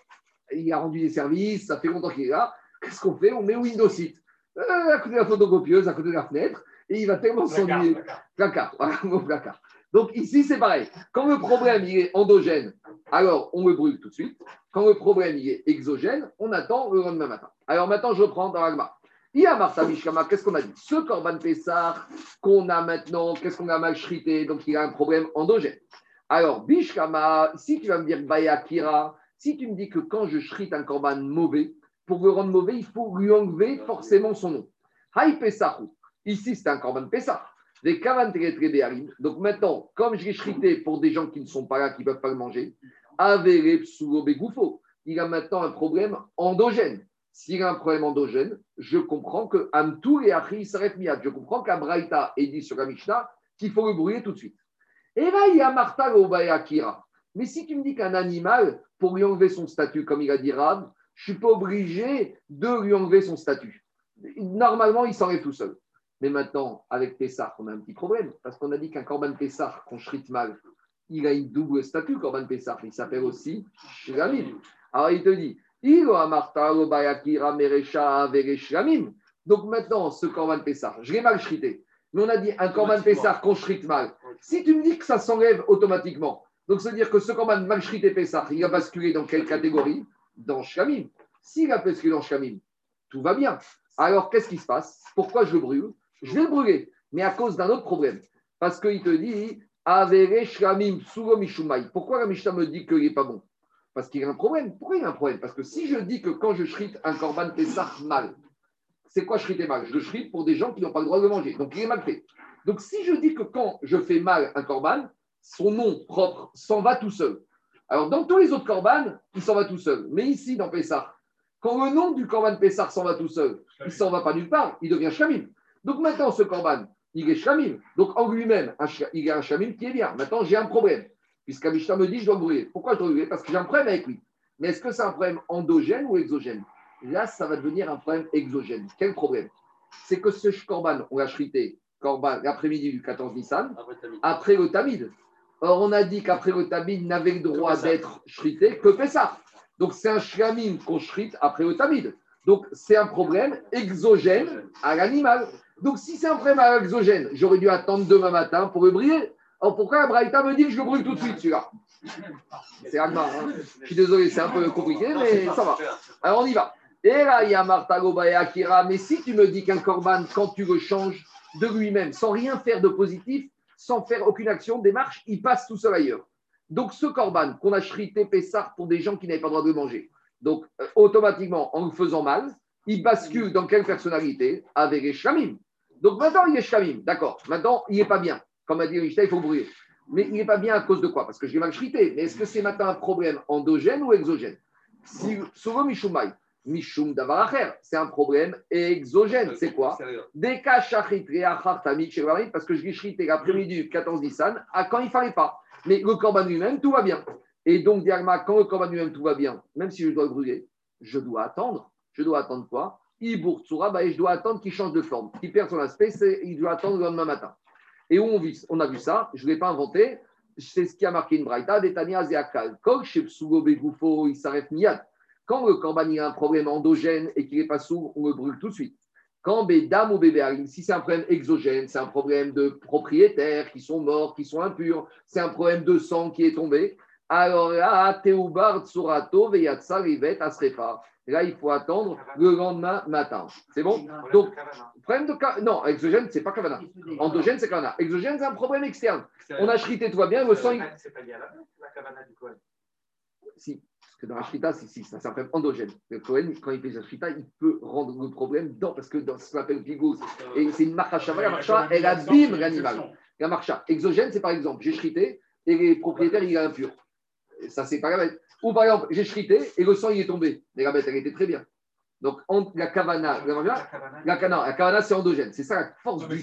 il a rendu des services, ça fait longtemps qu'il est là. Qu'est-ce qu'on fait? On met Windows 6 à côté de la photocopieuse, à côté de la fenêtre, et il va tellement s'ennuyer. Placard, placard. Donc ici, c'est pareil. Quand le problème il est endogène, alors on le brûle tout de suite. Quand le problème il est exogène, on attend le lendemain matin. Alors maintenant, je prends dans l'agma. Il y a Martha Bishkama, qu'est-ce qu'on a dit? Ce Corban Pessar qu'on a maintenant, qu'est-ce qu'on a mal chrité Donc il a un problème endogène. Alors, Bishkama, si tu vas me dire Bayakira, si tu me dis que quand je shrite un Corban mauvais, pour le rendre mauvais, il faut lui enlever forcément son nom. Haï. Ici, c'est un Corban Pesach. Des Donc maintenant, comme je l'ai chrité pour des gens qui ne sont pas là, qui ne peuvent pas le manger, il a maintenant un problème endogène. S'il a un problème endogène, je comprends que Amtou et Achri s'arrêtent miad. Je comprends qu'Abraïta est dit sur la Mishnah qu'il faut le brûler tout de suite. Et là, il y a Martha Akira. Mais si tu me dis qu'un animal, pour lui enlever son statut, comme il a dit Rab, je ne suis pas obligé de lui enlever son statut. Normalement, il s'enlève tout seul. Mais maintenant, avec Pessah, on a un petit problème. Parce qu'on a dit qu'un Corban Pessah qu'on shrite mal, il a une double statut, Corban Pessah. Il s'appelle aussi Shlamim. Alors il te dit. Donc maintenant, ce Corban Pessah, je l'ai mal shrité. Mais on a dit un Corban Pessah qu'on shrite mal. Si tu me dis que ça s'enlève automatiquement, donc ça veut dire que ce Corban mal shrité Pessah, il a basculé dans quelle catégorie? Dans Shlamim. S'il a basculé dans Shlamim, tout va bien. Alors qu'est-ce qui se passe? Pourquoi je le brûle? Je vais le brûler, mais à cause d'un autre problème. Parce qu'il te dit Avere Shlamim Mishumai. Pourquoi la Mishnah me dit qu'il n'est pas bon? Parce qu'il a un problème. Pourquoi il a un problème? Parce que si je dis que quand je shrite un Corban Pessah mal, c'est quoi shriter mal? Je le shrite pour des gens qui n'ont pas le droit de manger. Donc il est mal fait. Donc si je dis que quand je fais mal un corban, son nom propre s'en va tout seul. Alors dans tous les autres corbanes, il s'en va tout seul. Mais ici, dans Pessah, quand le nom du corban Pessah s'en va tout seul, il s'en va pas nulle part, il devient Shlamim. Donc maintenant, ce corban, il est Shlamim. Donc en lui-même, il est un Shlamim qui est bien. Maintenant, j'ai un problème. Puisqu'Amishta me dit, je dois le brûler. Pourquoi je dois le brûler Parce que j'ai un problème avec lui. Mais est-ce que c'est un problème endogène ou exogène? Là, ça va devenir un problème exogène. Quel problème? C'est que ce corban, on l'a corban l'après-midi du 14 Nissan, après le Tamid. Or, on a dit qu'après le Tamid, il n'avait le droit d'être shrité que Pessah. Donc, c'est un shlamim qu'on shrite après le Tamid. Donc, c'est un problème exogène à l'animal. Donc, si c'est un problème à exogène, j'aurais dû attendre demain matin pour le brûler. Alors, pourquoi la Braïta me dit que je le brûle tout de suite, celui-là? C'est Agmar. hein. Je suis désolé, c'est un peu compliqué, mais ça va. Alors, on y va. Et là, il y a Martha Akira. Mais si tu me dis qu'un corban, quand tu le changes de lui-même, sans rien faire de positif, sans faire aucune action, démarche, il passe tout seul ailleurs. Donc, ce corban qu'on a shrité Pessar pour des gens qui n'avaient pas le droit de manger, donc euh, automatiquement, en le faisant mal, il bascule dans quelle personnalité? Avec les shlamim. Donc maintenant, il est shlamim, d'accord. Maintenant, il n'est pas bien. Comme a dit Einstein, il faut brûler. Mais il n'est pas bien à cause de quoi? Parce que je l'ai mal shrité. Mais est-ce que c'est maintenant un problème endogène ou exogène? Si, Souvent, Mishum Davaracher, c'est un problème exogène. C'est quoi parce que je l'ai l'après-midi du 14 Nissan, à quand il ne fallait pas. Mais le corban lui-même, tout va bien. Et donc, Diagma, quand le corban lui-même, tout va bien, même si je dois le brûler, je dois attendre. Je dois attendre quoi Ibour Tsura, bah, et je dois attendre qu'il change de forme, qu'il perd son aspect, il doit attendre le lendemain matin. Et où on, vit, on a vu ça, je ne l'ai pas inventé, c'est ce qui a marqué une braïta, Detania Zeakal, Kol Shepsugo Begufo, il s'arrête miyad. Quand le corban il a un problème endogène et qu'il n'est pas sourd, on le brûle tout de suite. Quand Bédam ou bébé si c'est un problème exogène, c'est un problème de propriétaires qui sont morts, qui sont impurs, c'est un problème de sang qui est tombé, alors là, Teubar Tsurato Veyatsa Rivet Asrefa. Là, il faut attendre le lendemain matin. C'est bon? Donc, problème de Non, exogène, c'est pas Kavana. Endogène, c'est Kavana. Exogène, c'est un problème externe. On a chrité, tout va bien, le sang. C'est pas lié à la, la cabana du Cohen. Si, parce que dans la shrita, si, ça, c'est un problème endogène. Le Cohen, quand il fait sa shrita, il peut rendre le problème dans, parce que dans ce qu'on appelle pigous, et c'est une marcha la marcha, elle abîme l'animal. La marcha exogène, c'est par exemple, j'ai shrité et les propriétaires, il est impur. Ça, c'est pas la bête. Ou par exemple, j'ai shrité et le sang, il est tombé. Mais la bête, elle était très bien. Donc, en- la kavana, la, La la, la, la kavana, c'est endogène. C'est ça la force Non, du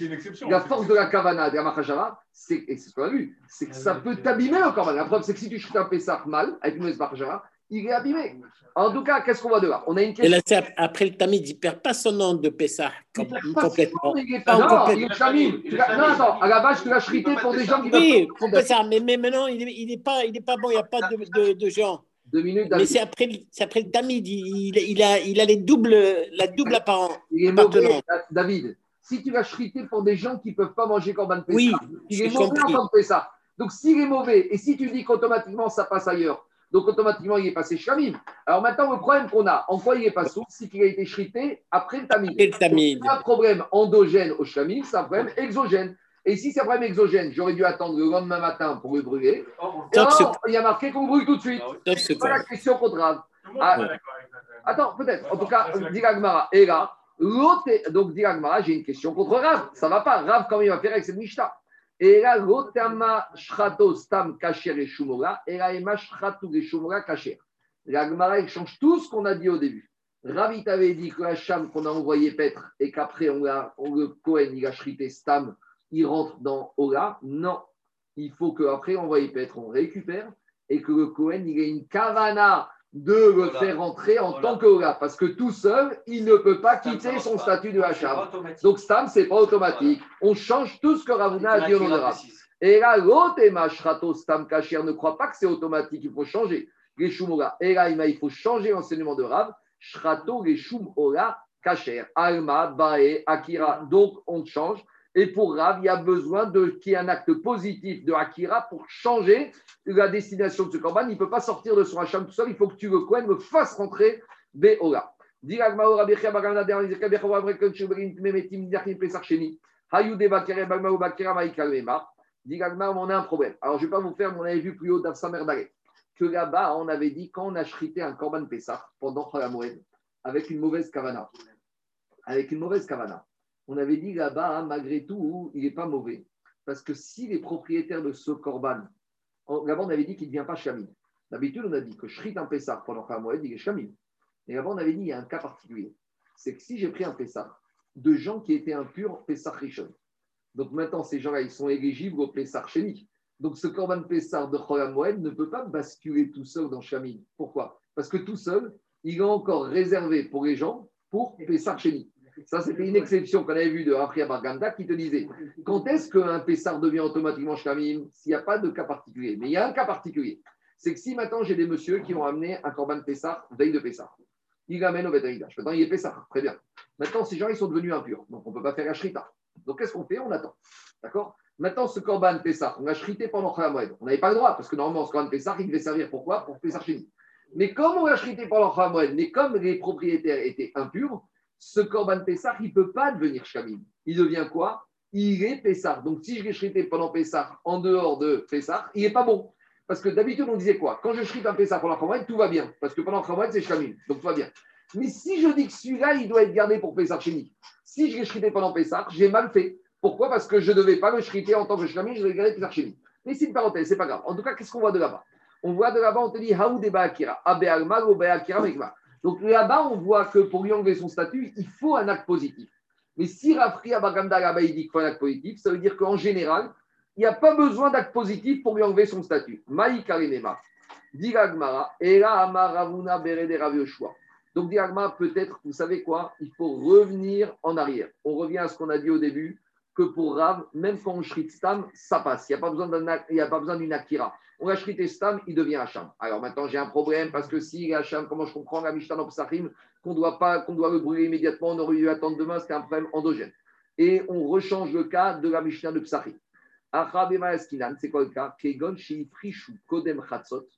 la force de la kavana, de la machashava, c'est, et c'est ce qu'on a vu, c'est que ça peut t'abîmer le corban. La preuve, c'est que si tu chutes un Pessah mal, avec une mauvaise machashava, il est abîmé. En tout cas, qu'est-ce qu'on voit de là On a une Et question. là, c'est après le Tamid, il ne perd pas son nom de Pessah complètement. il est Pas pas- non, complètement. il est chamim. Tu l'as- Non, attends, à la base, tu l'as shrité pour des gens qui Oui, pour Pessah, mais, mais maintenant, il n'est il est pas, il est pas bon, il n'y a pas de, de, de gens. Deux minutes, Mais c'est après, après le Tamid, il, il, a, il a les doubles, la double apparence. Il est mauvais. David. Si tu l'as shrité pour des gens qui ne peuvent pas manger Corban Pessah, Oui, il est mauvais en tant que Pessah. Donc, s'il est mauvais, et si tu dis qu'automatiquement ça passe ailleurs, donc automatiquement il est passé Shamim. Alors maintenant, le problème qu'on a, en quoi il est pas sourd, c'est qu'il a été shrité après le Tamid. Après le Tamid. C'est un problème endogène au Shamim, c'est un problème exogène. Et si c'est un problème exogène, j'aurais dû attendre le lendemain matin pour le brûler. Et alors, il y a marqué qu'on brûle tout de suite. Ce C'est pas la question qu'on grave. Ah, est. Attends, peut-être. En tout cas, Ça, c'est la dit Agmara. Et là, l'autre, est- donc dit Agmara, j'ai une question contre Rav. Ça va pas. Rav, comment il va faire avec cette Mishnah Et là, l'otama shrato stam kacher et shumora. Et là, ema shratu et shumora kacher. L'Agmara, il change tout ce qu'on a dit au début. Rav, il t'avait dit que Hacham qu'on a envoyé paître et qu'après, on l'a- on le Cohen, il a shrité stam, il rentre dans Ola. Non. Il faut qu'après, envoyer paître, on récupère et que le Cohen, il ait une kavana de le Voilà. faire rentrer en Voilà. tant que Ola. Parce que tout seul, il ne peut pas quitter son statut de Hacham. Donc, Stam, ce n'est pas automatique. On change tout ce que Ravuna a dit au nom de Rav. Et là, l'autre Shrato Stam Kacher ne croit pas que c'est automatique, il faut changer. Les Shumora. Et là, il faut changer l'enseignement de Rav. Shrato, les Shumora Kacher. Alma, Bae, Akira. Donc, on change. Et pour Rav, il y a besoin qu'il y ait un acte positif de Akira pour changer la destination de ce corban. Il ne peut pas sortir de son Hacham tout seul. Il faut que tu le Kohen le fasses rentrer Gagmar, on a un problème. Alors, je ne vais pas vous faire, mais on avait vu plus haut d'Afsamer que là-bas, on avait dit, quand on a chrité un Korban Pessah pendant Chalamoed, avec une mauvaise kavana, avec une mauvaise kavana, on avait dit là-bas, hein, malgré tout, il n'est pas mauvais. Parce que si les propriétaires de ce Korban, en- là-bas, on avait dit qu'il ne devient pas Shamim. D'habitude, on a dit que je chrite un Pessah pendant Chalamoed, il est Shamim. Et là-bas, on avait dit, il y a un cas particulier. C'est que si j'ai pris un Pessah de gens qui étaient impurs, Pessah Rishon, donc maintenant, ces gens-là, ils sont éligibles au Pessar Chéni. Donc ce Corban Pessar de Cholam Moed ne peut pas basculer tout seul dans Chamim. Pourquoi? Parce que tout seul, il est encore réservé pour les gens pour Pessar Chéni. Ça, c'était une exception qu'on avait vue de Afria Barganda qui te disait quand est-ce qu'un Pessar devient automatiquement Chamim s'il n'y a pas de cas particulier Mais il y a un cas particulier. C'est que si maintenant j'ai des messieurs qui vont amener un Corban Pessar, veille de Pessar, il l'amène au Betamigdash. Maintenant, il est Pessar. Très bien. Maintenant, ces gens, ils sont devenus impurs. Donc, on ne peut pas faire la Shrita. Donc, qu'est-ce qu'on fait? On attend. D'accord? Maintenant, ce Corban Pessah, on l'a chrité pendant Khamoued. On n'avait pas le droit, parce que normalement, ce Corban Pessah, il devait servir pourquoi Pour Pessah Chéni. Mais comme on l'a chrité pendant Khamoued, mais comme les propriétaires étaient impurs, ce Corban Pessah, il ne peut pas devenir Shamim. Il devient quoi? Il est Pessah. Donc, si je l'ai chrité pendant Pessah, en dehors de Pessah, il n'est pas bon. Parce que d'habitude, on disait quoi? Quand je chrite un Pessah pendant Khamoued, tout va bien. Parce que pendant Khamoued, c'est Shamim. Donc, tout va bien. Mais si je dis que celui-là, il doit être gardé pour Pessah Chéni, si je l'ai chrité pendant Pessah, j'ai mal fait. Pourquoi? Parce que je ne devais pas le chriter en tant que Shlami, je devais garder Pessah Chéni. Mais c'est une parenthèse, c'est pas grave. En tout cas, qu'est-ce qu'on voit de là-bas? On voit de là-bas, on te dit Haoud et Baakira, Abe Alma ou Baakira Mekma. Donc là-bas, on voit que pour lui enlever son statut, il faut un acte positif. Mais si Rafri Abagamda là-bas, dit qu'il faut un acte positif, ça veut dire qu'en général, il n'y a pas besoin d'acte positif pour lui enlever son statut. Amaravuna Berede. Donc, peut-être, vous savez quoi Il faut revenir en arrière. On revient à ce qu'on a dit au début, que pour Rav, même quand on shrite Stam, ça passe. Il n'y a pas besoin d'une Akira. On a shrité Stam, il devient Hacham. Alors maintenant, j'ai un problème parce que si Hacham, comment je comprends la Mishnah dans Psachim, qu'on doit pas, qu'on doit le brûler immédiatement, on aurait dû attendre demain, c'était un problème endogène. Et on rechange le cas de la Mishnah de Psachim. Achab et Maaskinan, c'est quoi le cas? Kegon Sheifrishu Kodem Chatzot,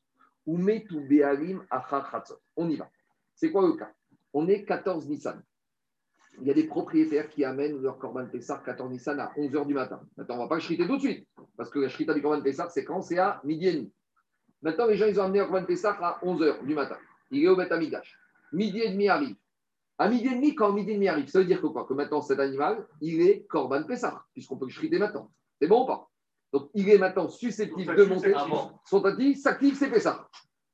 ou Metu Bealim Achar Chatzot. On y va. C'est quoi le cas? On est 14 Nissan. Il y a des propriétaires qui amènent leur Corban Pessar 14 Nissan à 11h du matin. Maintenant, on ne va pas le shriter tout de suite, parce que la shrita du Corban Pessar, c'est quand C'est à midi et demi. Maintenant, les gens, ils ont amené leur Corban Pessar à 11h du matin. Il est au Beth Amidash. Midi et demi arrive. À midi et demi, quand midi et demi arrive, ça veut dire que quoi? Que maintenant, cet animal, il est Corban Pessar, puisqu'on peut le shriter maintenant. C'est bon ou pas? Donc, il est maintenant susceptible de monter. Son tati s'active, c'est Pessar.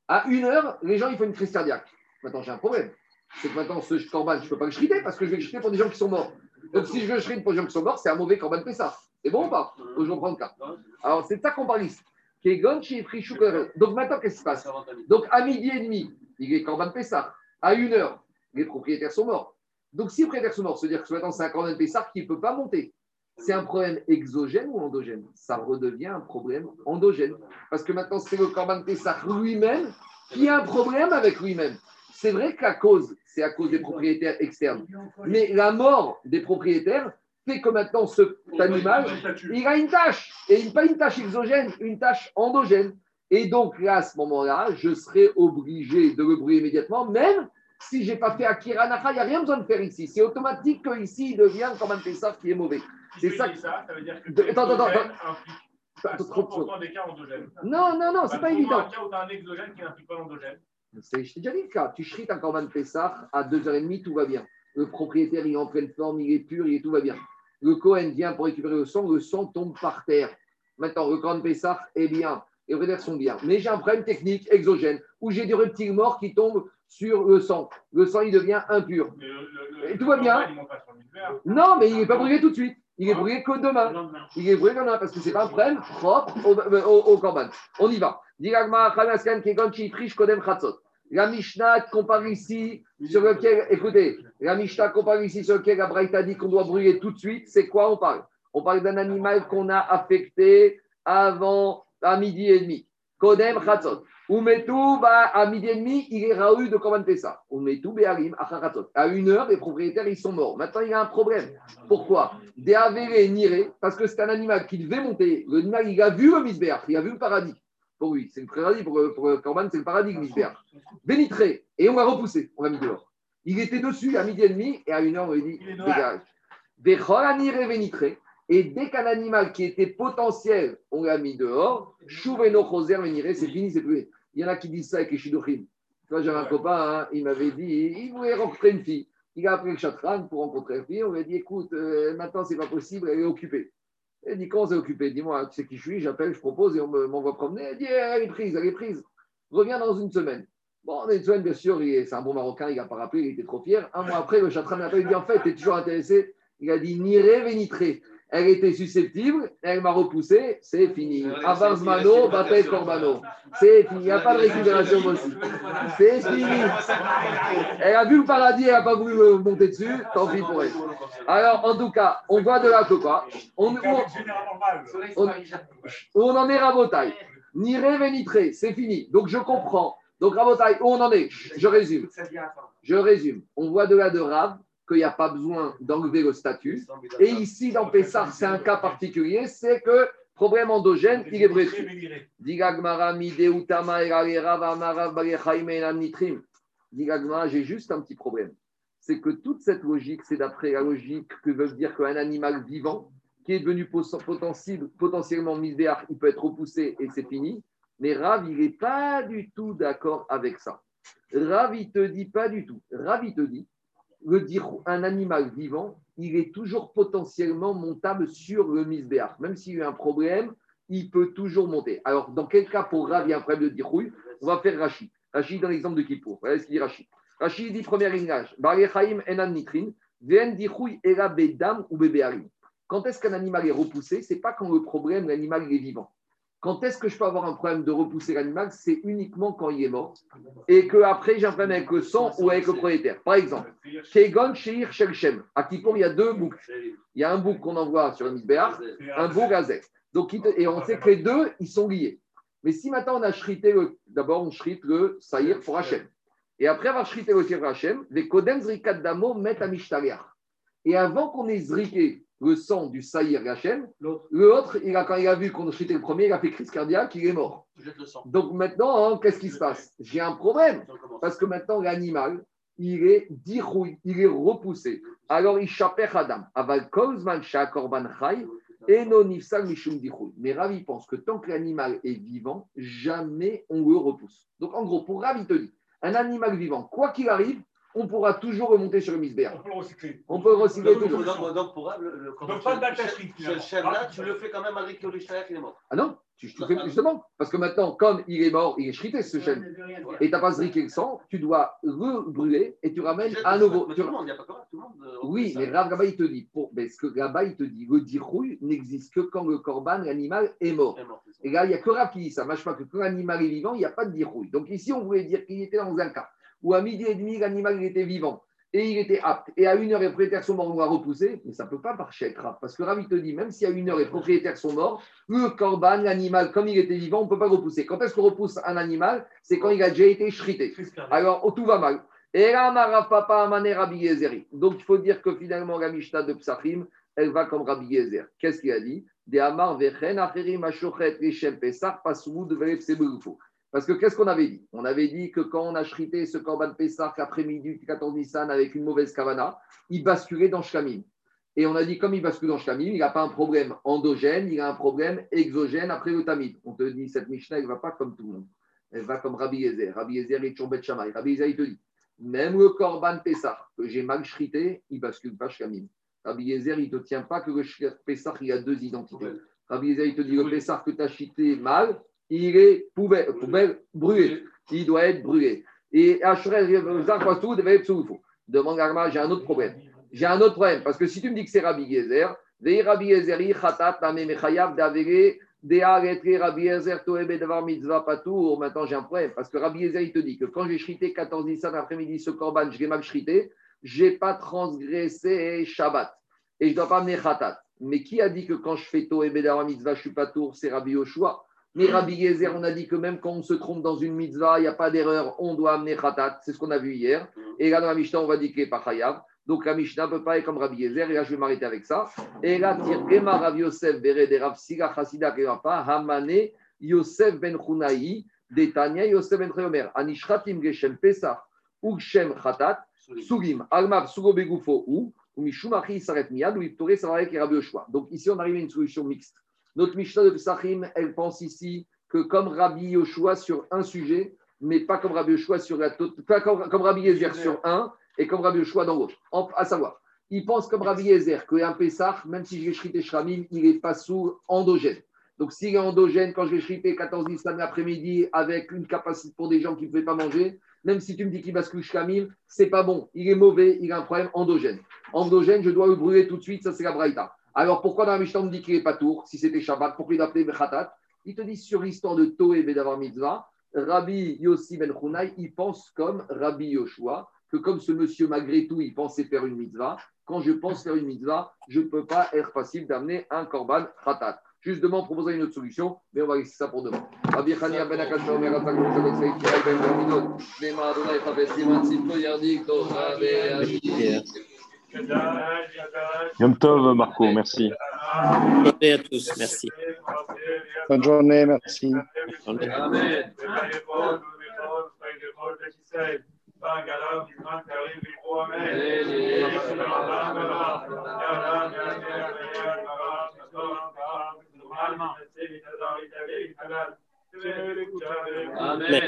À une heure, les gens, ils font une crise cardiaque. Maintenant, j'ai un problème. C'est que maintenant, ce corban, je ne peux pas le shriter parce que je vais le pour des gens qui sont morts. Donc, si je le shrite pour des gens qui sont morts, c'est un mauvais corban Pessah. C'est bon ou pas? Je reprends le cas. Alors, c'est ça qu'on parle ici. Donc, maintenant, qu'est-ce qui se passe? Donc, à midi et demi, il est corban Pessah. À une heure, les propriétaires sont morts. Donc, si les propriétaires sont morts, ça veut dire que maintenant, c'est un corban Pessah qui ne peut pas monter. C'est un problème exogène ou endogène? Ça redevient un problème endogène. Parce que maintenant, c'est le corban Pessah lui-même qui a un problème avec lui-même. C'est vrai que la cause, c'est à cause des propriétaires externes. Mais la mort des propriétaires fait que maintenant, cet animal, il a une tâche. Et pas une tâche exogène, une tâche endogène. Et donc, là, à ce moment-là, je serai obligé de le brûler immédiatement, même si je n'ai pas fait Akira Nacha, il n'y a rien besoin de faire ici. C'est automatique qu'ici, il devient comme un Pessah qui est mauvais. Si C'est ça ça, ça veut dire que attends, attends, attends. implique Attends, à trop de choses. 100% des cas endogènes. Non, non, non, c'est Bah, pas évident. un cas où tu as un exogène qui n'implique pas l'endogène. C'est- Je t'ai déjà dit le cas. Tu shrites un corban Pessah à 2h30, tout va bien. Le propriétaire, il est en pleine forme, il est pur, il est, tout va bien. Le Cohen vient pour récupérer le sang, le sang tombe par terre. Maintenant, le corban Pessah est bien, les rédacteurs sont bien. Mais j'ai un problème technique exogène où j'ai des reptiles morts qui tombent sur le sang. Le sang, il devient impur. Le- le- Et tout va bien. Non, mais il n'est pas brûlé tout de suite. Il est brûlé que demain. Il est brûlé que demain parce que ce n'est pas un problème propre au, au, au corban. On y va. Khatzot. La Mishnah compare ici sur lequel, écoutez, la Mishnah compare ici sur lequel la dit qu'on doit brûler tout de suite. C'est quoi on parle? On parle d'un animal qu'on a affecté avant à midi et demi. Kodem Chatzot. Umetu, bah, à midi et demi, il est rahu de Korban Pessa. Umetu Be'arim Achachatzot. À une heure, les propriétaires, ils sont morts. Maintenant, il y a un problème. Pourquoi? Deavere Nire, parce que c'est un animal qui devait monter. L'animal, il a vu le Misbeach, il a vu le paradis. Pour lui, c'est le paradis. Pour, pour Korban, c'est le paradis, le Misbeach. Bénitré. Et on l'a repoussé, on l'a mis dehors. Il était dessus à midi et demi, et à une heure, on lui dit dégage. Vechol Anire Bénitré. Et dès qu'un animal qui était potentiel, on l'a mis dehors, Chouveno Choser Véniré, c'est fini, c'est plus. Il y en a qui disent ça avec les Shidochim. Tu vois, j'avais un copain, hein, il m'avait dit, il voulait rencontrer une fille. Il a appelé le chatran pour rencontrer une fille. On lui a dit, écoute, euh, maintenant, c'est pas possible, elle est occupée. Il dit, comment c'est occupé Dis-moi, tu sais qui je suis, j'appelle, je propose et on me- m'envoie promener. Elle dit, elle est prise, elle est prise. Reviens dans une semaine. Bon, une semaine, bien sûr, c'est un bon Marocain, il n'a pas rappelé, il était trop fier. Un mois après, le chatran m'appelle, il dit, en fait, tu es toujours intéressé Il a dit, niré, vénitré. Elle était susceptible, elle m'a repoussé, c'est fini. Avance mano, bataille corbano. C'est fini, il n'y a pas de récupération possible. C'est fini. Elle a vu le paradis, elle n'a pas voulu monter dessus, tant pis pour elle. Alors, en tout cas, on voit de là que quoi on, en est rabotaille. Niré, vénitré, c'est fini. Donc, je comprends. Donc, rabotaille, où on en est? Je résume. Je résume. On voit de là de Rav qu'il n'y a pas besoin d'enlever le statut. Et ici, dans Pessar, c'est un cas particulier, c'est que problème endogène, il est. Digagmara, j'ai juste un petit problème. C'est que toute cette logique, c'est d'après la logique que veut dire qu'un animal vivant qui est devenu potentiellement misbéach, il peut être repoussé et c'est fini. Mais Rav, il n'est pas du tout d'accord avec ça. Rav, il te dit pas du tout. Rav, il te dit, le un animal vivant, il est toujours potentiellement montable sur le misbéach. Même s'il y a un problème, il peut toujours monter. Alors, dans quel cas pour Rav, il y a un problème de dirouille On va faire Rachid. Rachid dans l'exemple de Kippour. Voilà ce qu'il dit Rachid. Rachid dit premier lignage. Ou. Quand est-ce qu'un animal est repoussé? C'est pas quand le problème, l'animal est vivant. Quand est-ce que je peux avoir un problème de repousser l'animal C'est uniquement quand il est mort et qu'après j'ai un problème avec le sang ou avec le propriétaire. Par exemple, Kegon Sheir Shelchem. À Kippour, il y a deux boucs. Il y a un bouc qu'on envoie sur le misbéach, un beau gazette. Donc, il te- et on sait que les deux, ils sont liés. Mais si maintenant on a shrité, le- d'abord on shrite le saïr pour Hachem. Et après avoir shrité le saïr pour Hachem, les kodem zrikat damo mettent à mishtariach. Et avant qu'on ait zriqué le sang du saïr Hachem, l'autre, il a, quand il a vu qu'on a shrité le premier, il a fait crise cardiaque, il est mort. Jette le sang. Donc maintenant, hein, qu'est-ce qui se passe? J'ai un problème. Parce que maintenant, l'animal, il est dirouille, il est repoussé. Alors, il chaper Adam. Aval kolzman korban chay, et non nifsal mishum dirouille. Mais Ravi pense que tant que l'animal est vivant, jamais on le repousse. Donc, en gros, pour Ravi te dit, un animal vivant, quoi qu'il arrive, on pourra toujours remonter sur le misbéach. On peut le recycler. On peut le recycler Donc, toujours. donc, donc, pour le, le, quand Donc, tu- pas de le fais quand même avec le Lishtayach, il est mort. Ah non, tu, tu fais justement. Parce que maintenant, comme il est mort, il est chrité ce chêne. Et tu n'as pas zriqué le sang, tu dois rebrûler et tu ramènes à le nouveau. Mais tu- tout le monde, il n'y a pas comment tout le monde. euh, Oui, mais. Rav là-bas, il te dit, pour, mais ce que là-bas, il te dit, le dirouille n'existe que quand le corban, l'animal, est mort. Est. Et là, il n'y a que Rav qui dit ça. Je pas que quand l'animal est vivant, il n'y a pas de dirouille. Donc ici, on voulait dire qu'il était dans un cas où à midi et demi, l'animal était vivant et il était apte. Et à une heure, les propriétaires sont morts, on l'a repoussé. Mais ça ne peut pas marcher avec Rav. Parce que Rav, il te dit, même si à une heure, les propriétaires sont morts, le corban, l'animal, comme il était vivant, on ne peut pas le repousser. Quand est-ce qu'on repousse un animal? C'est quand il a déjà été shrité. Alors, oh, tout va mal. Et là, Papa Amané Rabbi. Donc, il faut dire que finalement, la Mishnah de Psachim, elle va comme Rabbi Yezer. Qu'est-ce qu'il a dit? Des Amar Vechen Acherim Ashochet Pesach Pasrou de Velep Sebelufo. Parce que qu'est-ce qu'on avait dit? On avait dit que quand on a shrité ce Korban Pesach après-midi du 14 Nissan avec une mauvaise kavana, il basculait dans Shkamim. Et on a dit, comme il bascule dans Shkamim, il n'a pas un problème endogène, il a un problème exogène après le Tamid. On te dit, cette Mishnah, elle ne va pas comme tout le monde. Elle va comme Rabbi Yezer. Rabbi Yezer est Chourbet Shamay. Rabbi Yezer, il te dit, même le Korban Pessah, que j'ai mal shrité, il bascule pas Shkamim. Rabbi Yezer, il ne te tient pas que le Pessah, il a deux identités. Rabbi Yezer, il te dit, le Pessah que tu as shrité mal, il est poubelle, poubelle brûlé. Il doit être brûlé. Et Demande Arma, j'ai un autre problème. J'ai un autre problème. Parce que si tu me dis que c'est Rabbi Yezer, Vei Rabbi Yezeri, Khatat, Mechayav, Davere. Maintenant, j'ai un problème parce que Rabbi Ezer, il te dit que quand j'ai shrité 14 Nissan après-midi ce korban, je l'ai mal shrité, je n'ai pas transgressé Shabbat et je ne dois pas amener Khatat. Mais qui a dit que quand je fais Toeb, Davar, Mitzvah, je ne suis pas tour C'est Rabbi Yoshua? Mais Rabbi Yezer, on a dit que même quand on se trompe dans une mitzvah, il n'y a pas d'erreur, on doit amener khatat. C'est ce qu'on a vu hier. Et là, dans la Mishnah, on va dire qu'il n'est pas chayav. Donc la Mishnah ne peut pas être comme Rabbi Yezer. Et là, je vais m'arrêter avec ça. Et là, tire Ema Rav Yosef, Bere de Rav Siga Chasida Kevapa, Hamane, Yosef ben Chunaï, Detania, Yosef ben Chomer, Anishratim Geshem Pesach, Ugshem Khatat, Sugim, Almav Sugo Begufo, ou, Mishumachi Saret Miyad, ou Iptore Savarek et Rabbi Yoshua. Donc ici, on arrive à une solution mixte. Notre Mishnah de Pesachim, elle pense ici que comme Rabbi Yoshua sur un sujet, mais pas comme Rabbi Yoshua sur la comme, comme Rabbi Yezer sur un et comme Rabbi Yoshua dans l'autre. À savoir, il pense comme Rabbi Yezer qu'un Pessah, même si je vais shriter Shramim, il n'est pas sous endogène. Donc s'il est endogène, quand je vais shriter 14 Nissan l'après-midi avec une capacité pour des gens qui ne pouvaient pas manger, même si tu me dis qu'il bascule Shramim, c'est pas bon. Il est mauvais, il a un problème endogène. Endogène, je dois le brûler tout de suite, ça c'est la Braïta. Alors pourquoi dans la Mishnah on dit qu'il n'est pas tour, si c'était Shabbat, pourquoi il appelé Bechatat Il te dit sur l'histoire de Toé Bedavar Mitzvah, Rabbi Yossi Ben Chunai, il pense comme Rabbi Yoshua, que comme ce monsieur, malgré tout, il pensait faire une mitzvah, quand je pense faire une mitzvah, je ne peux pas être facile d'amener un korban khatat. Justement, proposer une autre solution, mais on va laisser ça pour demain. Rabbi ben Omer Atak Ben Ben Berminot, Adonai Siman Yardik. Yom Tov, Marco, merci. Bonne journée à tous. Merci. Bonne journée, merci. Bonne journée. Amen.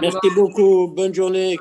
Merci beaucoup. Bonne journée.